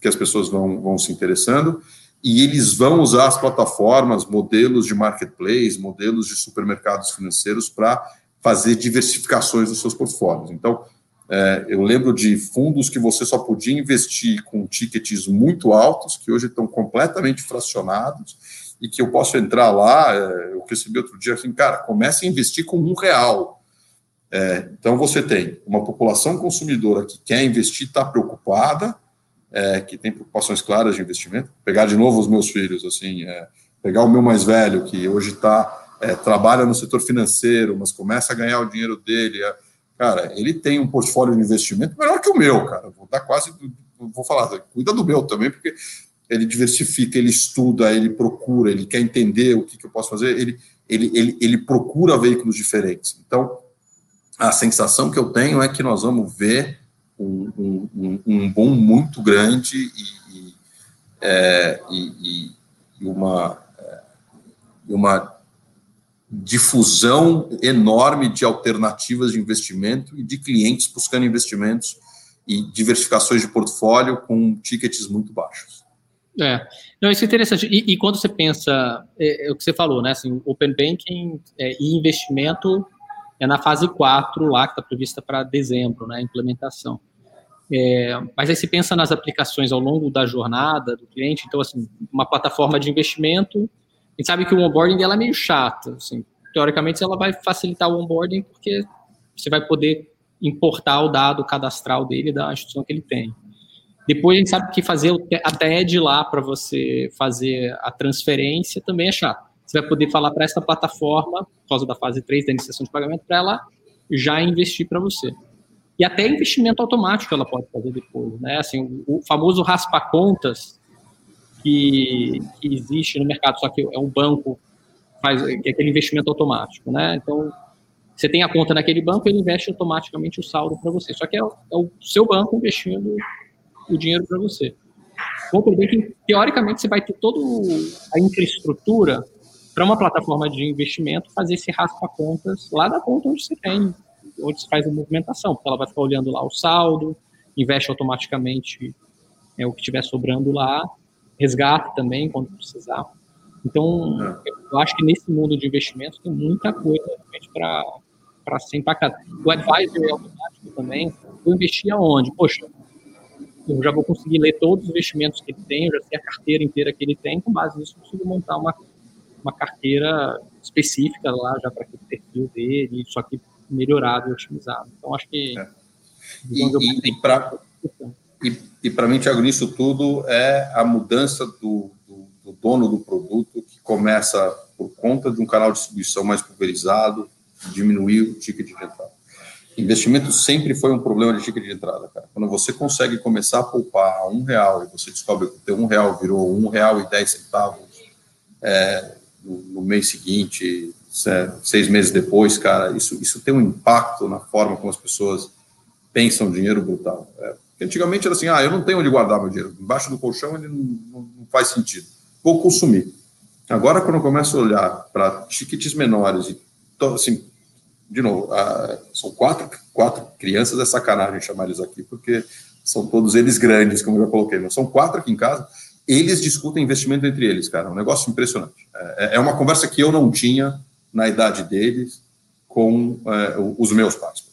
que as pessoas vão, vão se interessando e eles vão usar as plataformas, modelos de marketplace, modelos de supermercados financeiros para fazer diversificações dos seus portfólios. Então, é, eu lembro de fundos que você só podia investir com tickets muito altos, que hoje estão completamente fracionados, e que eu posso entrar lá, é, eu recebi outro dia assim, cara, comece a investir com um real. É, então, você tem uma população consumidora que quer investir, está preocupada, é, que tem preocupações claras de investimento. Pegar de novo os meus filhos, assim, é, pegar o meu mais velho, que hoje está é, trabalha no setor financeiro, mas começa a ganhar o dinheiro dele. Cara, ele tem um portfólio de investimento melhor que o meu, cara. Vou dar quase, vou falar, cuida do meu também, porque ele diversifica, ele estuda, ele procura, ele quer entender o que, que eu posso fazer, ele, ele, ele, ele procura veículos diferentes. Então, a sensação que eu tenho é que nós vamos ver um, um, um boom muito grande e, e, é, e, e uma, é, uma difusão enorme de alternativas de investimento e de clientes buscando investimentos e diversificações de portfólio com tickets muito baixos. É, não, isso é interessante. E, e quando você pensa, é, é, o que você falou, né? Assim, Open Banking é, e investimento é na fase 4 lá, que está prevista para dezembro, né? A implementação. É, mas aí se pensa nas aplicações ao longo da jornada do cliente, então, assim, uma plataforma de investimento, a gente sabe que o onboarding dela é meio chato, assim, teoricamente ela vai facilitar o onboarding porque você vai poder importar o dado cadastral dele da instituição que ele tem. Depois a gente sabe que fazer a TED lá para você fazer a transferência também é chato. Você vai poder falar para essa plataforma, por causa da fase 3 da iniciação de pagamento, para ela já investir para você e até investimento automático ela pode fazer depois, né? Assim, o famoso raspa-contas que, que, existe no mercado, só que é um banco faz é aquele investimento automático, né? Então, você tem a conta naquele banco, ele investe automaticamente o saldo para você. Só que é o, é o, seu banco investindo o dinheiro para você. Bom, que, teoricamente, você vai ter toda a infraestrutura para uma plataforma de investimento fazer esse raspa-contas lá da conta onde você tem onde se faz a movimentação, porque ela vai ficar olhando lá o saldo, investe automaticamente é, o que estiver sobrando lá, resgata também quando precisar. Então, é. eu acho que nesse mundo de investimentos tem muita coisa para ser impactada. O advisor é automático também. Vou investir aonde? Poxa, eu já vou conseguir ler todos os investimentos que ele tem, eu já sei a carteira inteira que ele tem, com base nisso eu consigo montar uma, uma carteira específica lá já para aquele perfil dele, só que melhorado e otimizado. Então, acho que. É. E, e, e para e, e para mim, Tiago, nisso tudo é a mudança do, do, do, dono do produto que começa por conta de um canal de distribuição mais pulverizado, diminuir o ticket de entrada. Investimento sempre foi um problema de ticket de entrada, cara. Quando você consegue começar a poupar um real e você descobre que o um real virou um real e dez centavos é, no, no mês seguinte, seis meses depois, cara, isso, isso tem um impacto na forma como as pessoas pensam dinheiro brutal. É, antigamente era assim, ah, eu não tenho onde guardar meu dinheiro, embaixo do colchão ele não, não, faz sentido, vou consumir. Agora, quando eu começo a olhar para tickets menores, e assim, de novo, são quatro, quatro crianças, é sacanagem chamar eles aqui, porque são todos eles grandes, como eu já coloquei, mas são quatro aqui em casa, eles discutem investimento entre eles, cara, é um negócio impressionante. É, é uma conversa que eu não tinha na idade deles com é, os meus pais.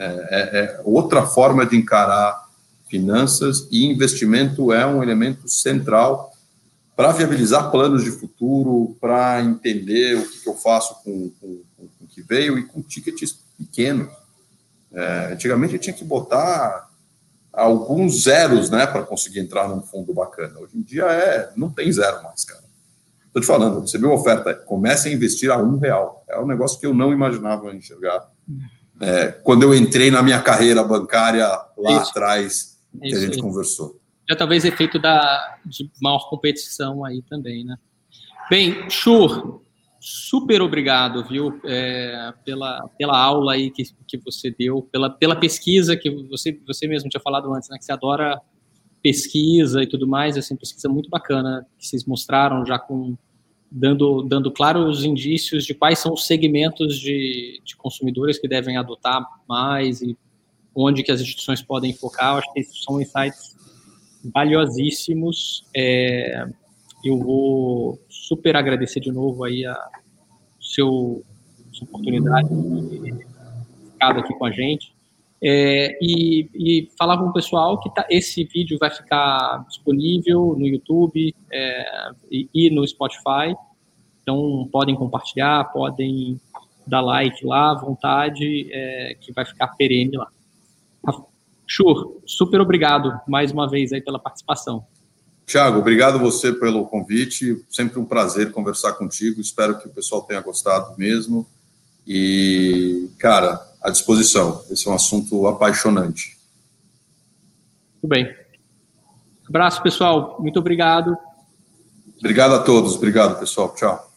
É, é, é, outra forma de encarar finanças e investimento é um elemento central para viabilizar planos de futuro, para entender o que, que eu faço com, com, com, o que veio e com tickets pequenos. É, antigamente eu tinha que botar alguns zeros né, para conseguir entrar num fundo bacana. Hoje em dia é, não tem zero mais, cara. Estou te falando, você viu a oferta, comece a investir a um real. É um negócio que eu não imaginava enxergar. É, quando eu entrei na minha carreira bancária lá Isso. atrás, que Isso. a gente conversou. é talvez efeito da, de maior competição aí também, né? Bem, Shur, super obrigado, viu, é, pela, pela aula aí que, que você deu, pela, pela pesquisa que você, você mesmo tinha falado antes, né, que você adora pesquisa e tudo mais, assim, pesquisa muito bacana que vocês mostraram já com dando, dando claros indícios de quais são os segmentos de, de consumidores que devem adotar mais e onde que as instituições podem focar. Eu acho que esses são insights valiosíssimos. É, eu vou super agradecer de novo aí a seu, sua oportunidade de ficar aqui com a gente. É, e, e, falar com o pessoal que tá, esse vídeo vai ficar disponível no YouTube é, e, e, no Spotify. Então, podem compartilhar, podem dar like lá à vontade, é, que vai ficar perene lá. Chur, super obrigado mais uma vez aí pela participação. Tiago, obrigado você pelo convite. Sempre um prazer conversar contigo. Espero que o pessoal tenha gostado mesmo. E, cara, à disposição. Esse é um assunto apaixonante. Muito bem. Abraço, pessoal. Muito obrigado. Obrigado a todos. Obrigado, pessoal. Tchau.